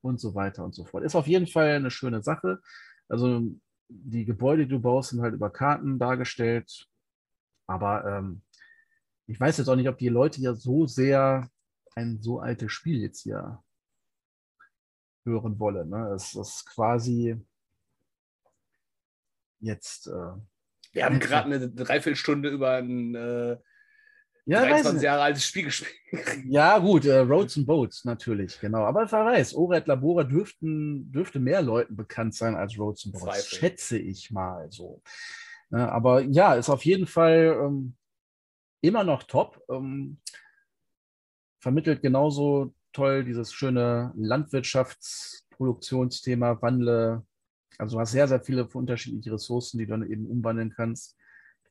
und so weiter und so fort. Ist auf jeden Fall eine schöne Sache. Also die Gebäude, die du baust, sind halt über Karten dargestellt. Aber ähm, ich weiß jetzt auch nicht, ob die Leute ja so sehr ein so altes Spiel jetzt hier hören wollen. Ne? Es ist quasi jetzt. Äh, Wir haben gerade eine Dreiviertelstunde über ein äh, ja, weiß 23 nicht. Jahre altes Spiel gespielt. Ja, gut, äh, Roads and Boats natürlich, genau. Aber wer weiß, Oret Labora dürften, dürfte mehr Leuten bekannt sein als Roads and Boats, Zweifel. schätze ich mal so. Ja, aber ja, ist auf jeden Fall ähm, immer noch top. Ähm, vermittelt genauso toll dieses schöne Landwirtschaftsproduktionsthema, Wandle. Also du hast sehr, sehr viele unterschiedliche Ressourcen, die du dann eben umwandeln kannst.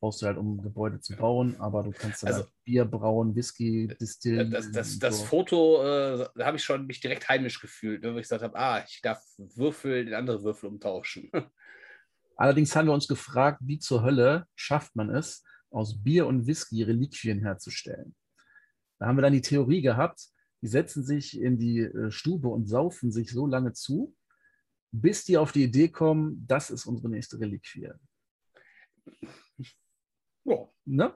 Brauchst du halt, um Gebäude zu bauen, aber du kannst dann Also- halt Bier brauen, Whisky distillen. Das, das, das so. Foto, äh, da habe ich schon mich direkt heimisch gefühlt, ne, wo ich gesagt habe, ah, ich darf Würfel in andere Würfel umtauschen. Allerdings haben wir uns gefragt, wie zur Hölle schafft man es, aus Bier und Whisky Reliquien herzustellen. Da haben wir dann die Theorie gehabt, die setzen sich in die äh, Stube und saufen sich so lange zu, bis die auf die Idee kommen, das ist unsere nächste Reliquie. Ja. Ne?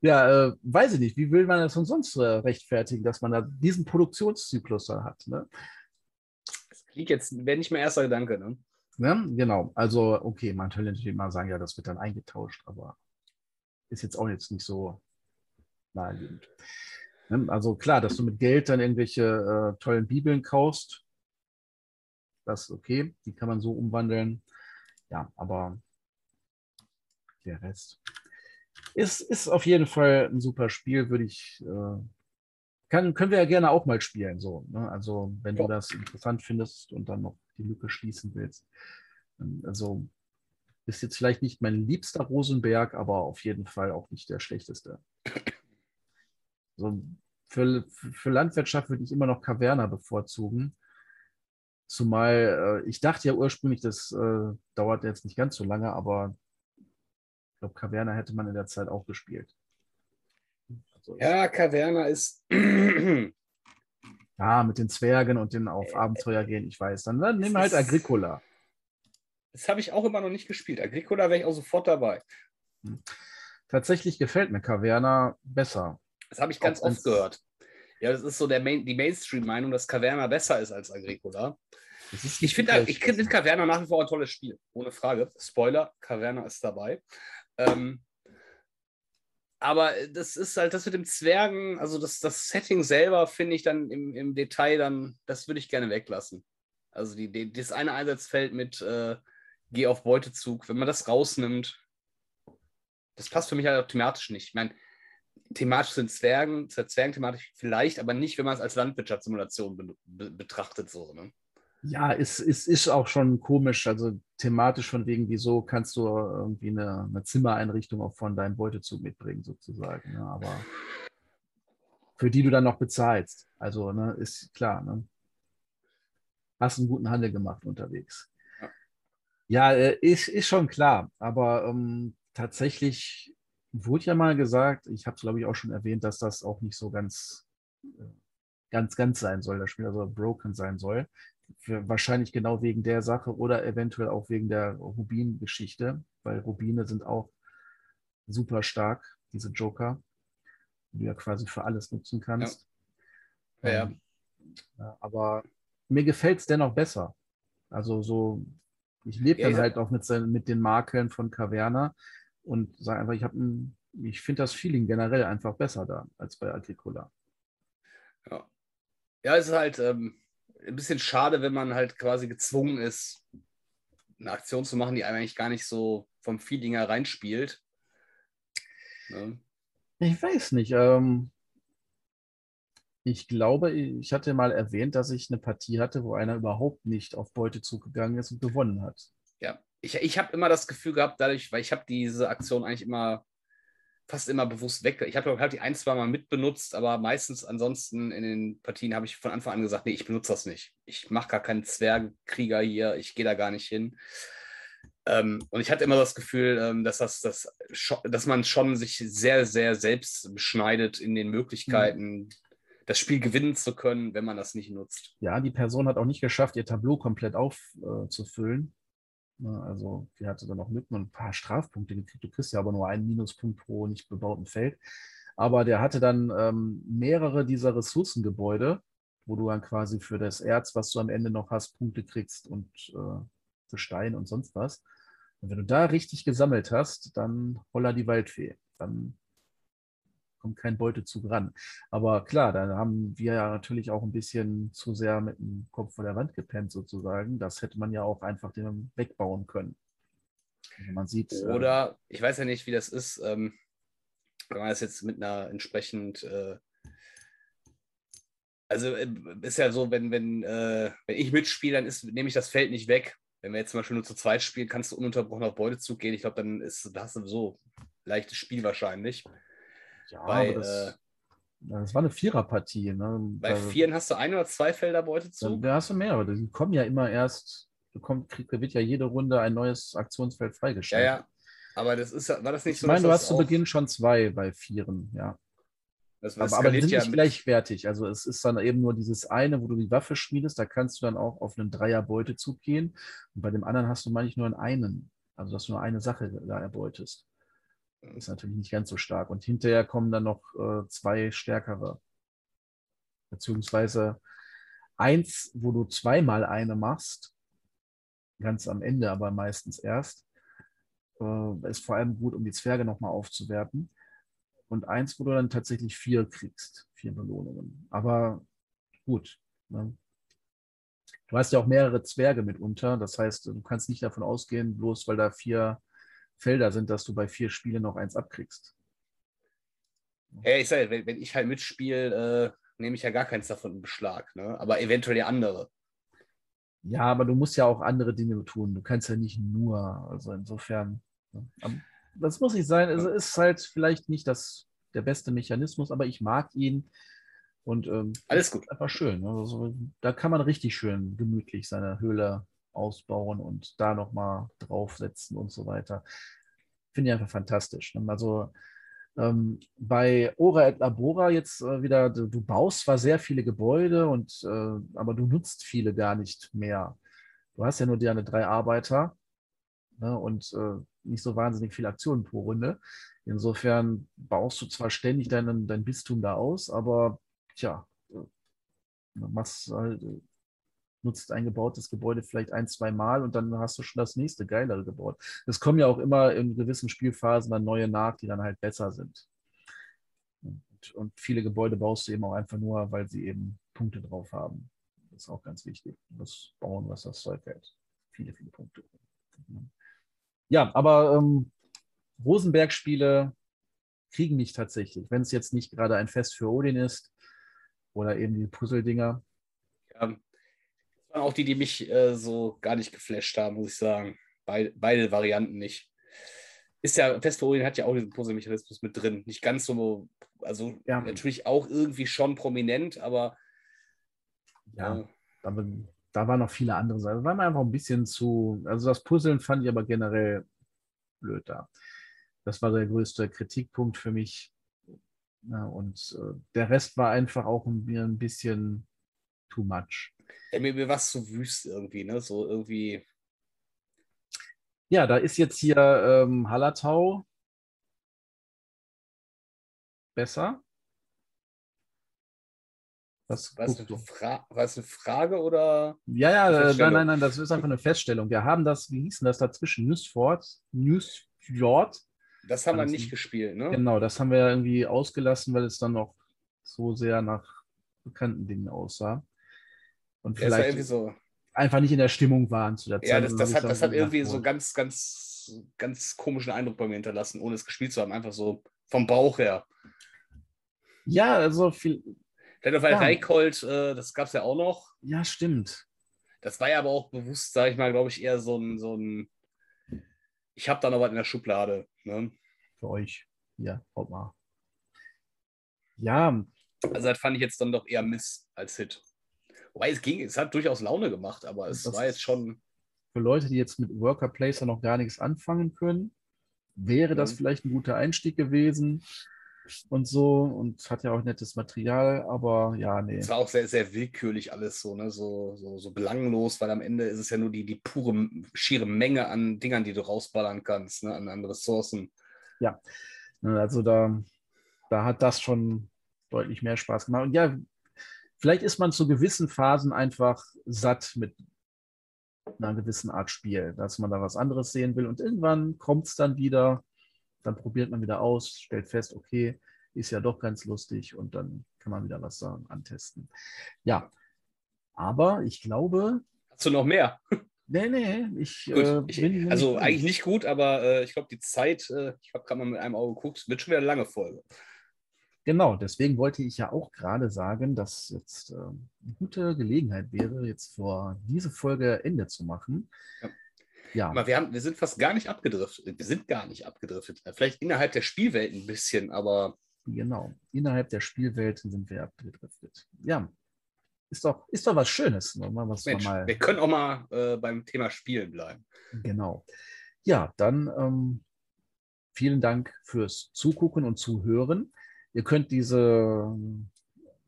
Ja, äh, weiß ich nicht, wie will man das sonst äh, rechtfertigen, dass man da diesen Produktionszyklus da hat? Ne? Das klingt jetzt, wäre nicht mein erster Gedanke. Ne? Ne? Genau, also okay, man könnte natürlich mal sagen, ja, das wird dann eingetauscht, aber ist jetzt auch jetzt nicht so naheliegend. Ne? Also klar, dass du mit Geld dann irgendwelche äh, tollen Bibeln kaufst, das ist okay, die kann man so umwandeln. Ja, aber der Rest ist, ist auf jeden Fall ein super Spiel, würde ich, äh, kann, können wir ja gerne auch mal spielen. So, ne? Also wenn du Ja. das interessant findest und dann noch die Lücke schließen willst. Ähm, Also ist jetzt vielleicht nicht mein liebster Rosenberg, aber auf jeden Fall auch nicht der schlechteste. Also für, für Landwirtschaft würde ich immer noch Kaverna bevorzugen. Zumal äh, ich dachte ja ursprünglich, das äh, dauert jetzt nicht ganz so lange, aber glaube, Kaverna hätte man in der Zeit auch gespielt. Also ja, Kaverna ist. ja, mit den Zwergen und den auf Abenteuer gehen, ich weiß. Dann, dann nimm halt Agricola. Das habe ich auch immer noch nicht gespielt. Agricola wäre ich auch sofort dabei. Hm. Tatsächlich gefällt mir Caverna besser. Das habe ich ganz oft gehört. Ja, das ist so der Main, die Mainstream-Meinung, dass Caverna besser ist als Agricola. Ich finde ich find Caverna nach wie vor ein tolles Spiel, ohne Frage. Spoiler, Caverna ist dabei. Ähm, aber das ist halt das mit dem Zwergen, also das, das Setting selber finde ich dann im, im Detail dann, das würde ich gerne weglassen. Also die, die, das eine Einsatzfeld mit äh, Geh auf Beutezug, wenn man das rausnimmt, das passt für mich halt thematisch nicht. Ich meine, thematisch sind Zwergen, Zwergenthematisch vielleicht, aber nicht, wenn man es als Landwirtschaftssimulation be betrachtet. So, ne? Ja, es ist, ist, ist auch schon komisch, also thematisch von wegen, wieso kannst du irgendwie eine, eine Zimmereinrichtung auch von deinem Beutezug mitbringen, sozusagen. Ne? Aber für die du dann noch bezahlst. Also ne, ist klar. Ne? Hast einen guten Handel gemacht unterwegs. Ja, ja äh, ist, ist schon klar. Aber ähm, tatsächlich wurde ja mal gesagt, ich habe es glaube ich auch schon erwähnt, dass das auch nicht so ganz, äh, ganz, ganz sein soll, das Spiel also broken sein soll. Wahrscheinlich genau wegen der Sache oder eventuell auch wegen der Rubin-Geschichte, weil Rubine sind auch super stark, diese Joker, die du ja quasi für alles nutzen kannst. Ja. Ja, ähm, ja. aber mir gefällt es dennoch besser. Also so, ich lebe dann halt auch mit, mit den Makeln von Caverna und sage einfach, ich habe ein, ich finde das Feeling generell einfach besser da als bei Agricola. Ja, ja es ist halt ähm, ein bisschen schade, wenn man halt quasi gezwungen ist, eine Aktion zu machen, die eigentlich gar nicht so vom Feeling her reinspielt. Ne? Ich weiß nicht. Ähm, ich glaube, ich hatte mal erwähnt, dass ich eine Partie hatte, wo einer überhaupt nicht auf Beutezug gegangen ist und gewonnen hat. Ja, ich, ich habe immer das Gefühl gehabt, dadurch, weil ich habe diese Aktion eigentlich immer fast immer bewusst weg. Ich habe halt die ein, zwei Mal mitbenutzt, aber meistens ansonsten in den Partien habe ich von Anfang an gesagt, nee, ich benutze das nicht. Ich mache gar keinen Zwergkrieger hier, ich gehe da gar nicht hin. Ähm, und ich hatte immer das Gefühl, ähm, dass, das, das, dass man schon sich sehr, sehr selbst beschneidet in den Möglichkeiten, mhm. das Spiel gewinnen zu können, wenn man das nicht nutzt. Ja, die Person hat auch nicht geschafft, ihr Tableau komplett aufzufüllen. Ne, also die hatte dann auch mit ein paar Strafpunkte gekriegt. Du kriegst ja aber nur einen Minuspunkt pro nicht bebauten Feld. Aber der hatte dann ähm, mehrere dieser Ressourcengebäude, wo du dann quasi für das Erz, was du am Ende noch hast, Punkte kriegst und äh, für Stein und sonst was. Und wenn du da richtig gesammelt hast, dann holla die Waldfee. Dann kommt kein Beutezug ran. Aber klar, da haben wir ja natürlich auch ein bisschen zu sehr mit dem Kopf vor der Wand gepennt sozusagen. Das hätte man ja auch einfach wegbauen können. Also man sieht. Äh, Oder äh, ich weiß ja nicht, wie das ist, ähm, wenn man das jetzt mit einer entsprechend äh, also äh, ist ja so, wenn, wenn, äh, wenn ich mitspiele, dann ist, nehme ich das Feld nicht weg. Wenn wir jetzt zum Beispiel nur zu zweit spielen, kannst du ununterbrochen auf Beutezug gehen. Ich glaube, dann ist, da hast du so leichtes Spiel wahrscheinlich. Ja, bei, aber das, äh, das war eine Viererpartie. Ne? Bei da, Vieren hast du ein oder zwei Felder Beute zu? Da hast du mehrere. Die kommen ja immer erst, bekommt, kriegt, wird ja jede Runde ein neues Aktionsfeld freigeschaltet. Ja, ja. Aber das ist, war das nicht so? Ich meine, du hast zu Beginn schon zwei bei Vieren, ja. Das, das aber, aber die sind ja nicht gleichwertig. Also es ist dann eben nur dieses eine, wo du die Waffe schmiedest, da kannst du dann auch auf einen Dreier-Beutezug gehen. Und bei dem anderen hast du manchmal nur einen. Also dass du nur eine Sache da erbeutest ist natürlich nicht ganz so stark. Und hinterher kommen dann noch äh, zwei stärkere. Beziehungsweise eins, wo du zweimal eine machst, ganz am Ende aber meistens erst, äh, ist vor allem gut, um die Zwerge nochmal aufzuwerten. Und eins, wo du dann tatsächlich vier kriegst, vier Belohnungen. Aber gut. Ne? Du hast ja auch mehrere Zwerge mitunter. Das heißt, du kannst nicht davon ausgehen, bloß weil da vier Felder sind, dass du bei vier Spielen noch eins abkriegst. Ja, ich sage, wenn, wenn ich halt mitspiele, äh, nehme ich ja gar keins davon in Beschlag, ne? aber eventuell ja andere. Ja, aber du musst ja auch andere Dinge tun. Du kannst ja nicht nur, also insofern. Ne? Das muss nicht sein. Es ist halt vielleicht nicht das der beste Mechanismus, aber ich mag ihn. Und ähm, alles gut. Einfach schön. Also, da kann man richtig schön gemütlich seine Höhle ausbauen und da nochmal draufsetzen und so weiter. Finde ich einfach fantastisch. Ne? Also ähm, bei Ora et Labora jetzt äh, wieder, du, du, baust zwar sehr viele Gebäude, und, äh, aber du nutzt viele gar nicht mehr. Du hast ja nur deine drei Arbeiter ne, und äh, nicht so wahnsinnig viele Aktionen pro Runde. Insofern baust du zwar ständig deinen, dein Bistum da aus, aber tja, äh, machst halt, äh, nutzt ein gebautes Gebäude vielleicht ein, zwei Mal und dann hast du schon das nächste geilere gebaut. Es kommen ja auch immer in gewissen Spielphasen dann neue nach, die dann halt besser sind. Und, und viele Gebäude baust du eben auch einfach nur, weil sie eben Punkte drauf haben. Das ist auch ganz wichtig. Das Bauen, was das Zeug hält. Viele, viele Punkte. Ja, aber ähm, Rosenberg-Spiele kriegen mich tatsächlich, wenn es jetzt nicht gerade ein Fest für Odin ist oder eben die Puzzle-Dinger. Ja, waren auch die, die mich äh, so gar nicht geflasht haben, muss ich sagen. Beide, beide Varianten nicht. Ist ja, Festflorien hat ja auch diesen Puzzle-Mechanismus mit drin. Nicht ganz so, also ja. natürlich auch irgendwie schon prominent, aber. Ja, äh, aber da waren noch viele andere Sachen. Da war mir einfach ein bisschen zu. Also das Puzzeln fand ich aber generell blöd da. Das war der größte Kritikpunkt für mich. Ja, und äh, der Rest war einfach auch ein, ein bisschen too much. Ja, mir, mir war es so wüst irgendwie, ne? So irgendwie. Ja, da ist jetzt hier ähm, Hallertau besser. Was war, es eine Frage oder? Ja, ja, äh, nein, nein, nein, das ist einfach eine Feststellung. Wir haben das, wie hieß denn das dazwischen? Newsford? Newsfjord? Das haben wir nicht gespielt, ne? Genau, das haben wir ja irgendwie ausgelassen, weil es dann noch so sehr nach bekannten Dingen aussah. Und ja, vielleicht so. einfach nicht in der Stimmung waren zu der Zeit. Ja, das, das hat, das hat irgendwie so ganz, ganz, ganz komischen Eindruck bei mir hinterlassen, ohne es gespielt zu haben. Einfach so vom Bauch her. Ja, also viel. Vielleicht auf ja. Reikold, äh, das gab es ja auch noch. Ja, stimmt. Das war ja aber auch bewusst, sage ich mal, glaube ich, eher so ein, so ein ich habe da noch was in der Schublade. Ne? Für euch. Ja, haut mal. Ja. Also das fand ich jetzt dann doch eher Miss als Hit. Wobei es ging, es hat durchaus Laune gemacht, aber es das war jetzt schon. Für Leute, die jetzt mit Worker Placer noch gar nichts anfangen können, wäre das vielleicht ein guter Einstieg gewesen und so und hat ja auch nettes Material, aber ja, nee. Es war auch sehr, sehr willkürlich alles so, ne? so, so, so belanglos, weil am Ende ist es ja nur die, die pure, schiere Menge an Dingern, die du rausballern kannst, ne? an, an Ressourcen. Ja, also da, da hat das schon deutlich mehr Spaß gemacht. Und ja, vielleicht ist man zu gewissen Phasen einfach satt mit einer gewissen Art Spiel, dass man da was anderes sehen will. Und irgendwann kommt es dann wieder, dann probiert man wieder aus, stellt fest, okay, ist ja doch ganz lustig und dann kann man wieder was sagen, antesten. Ja, aber ich glaube. Hast du noch mehr? Nee, nee, ich, äh, ich bin. Also eigentlich nicht gut, aber äh, ich glaube, die Zeit, äh, ich habe gerade mal mit einem Auge geguckt, wird schon wieder eine lange Folge. Genau, deswegen wollte ich ja auch gerade sagen, dass jetzt äh, eine gute Gelegenheit wäre, jetzt vor diese Folge Ende zu machen. Ja. ja. Aber wir, haben, wir sind fast gar nicht abgedriftet. Wir sind gar nicht abgedriftet. Vielleicht innerhalb der Spielwelt ein bisschen, aber. Genau, innerhalb der Spielwelten sind wir abgedriftet. Ja, ist doch, ist doch was Schönes. Ne? Was Mensch, mal... Wir können auch mal äh, beim Thema Spielen bleiben. Genau. Ja, dann ähm, vielen Dank fürs Zugucken und Zuhören. Ihr könnt diese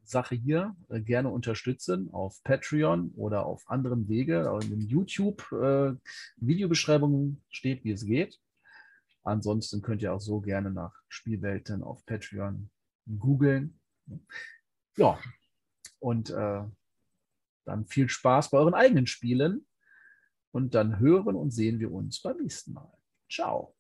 Sache hier äh, gerne unterstützen auf Patreon oder auf anderen Wege. In den YouTube-Videobeschreibungen äh, steht, wie es geht. Ansonsten könnt ihr auch so gerne nach Spielwelten auf Patreon googeln. Ja, und äh, dann viel Spaß bei euren eigenen Spielen. Und dann hören und sehen wir uns beim nächsten Mal. Ciao.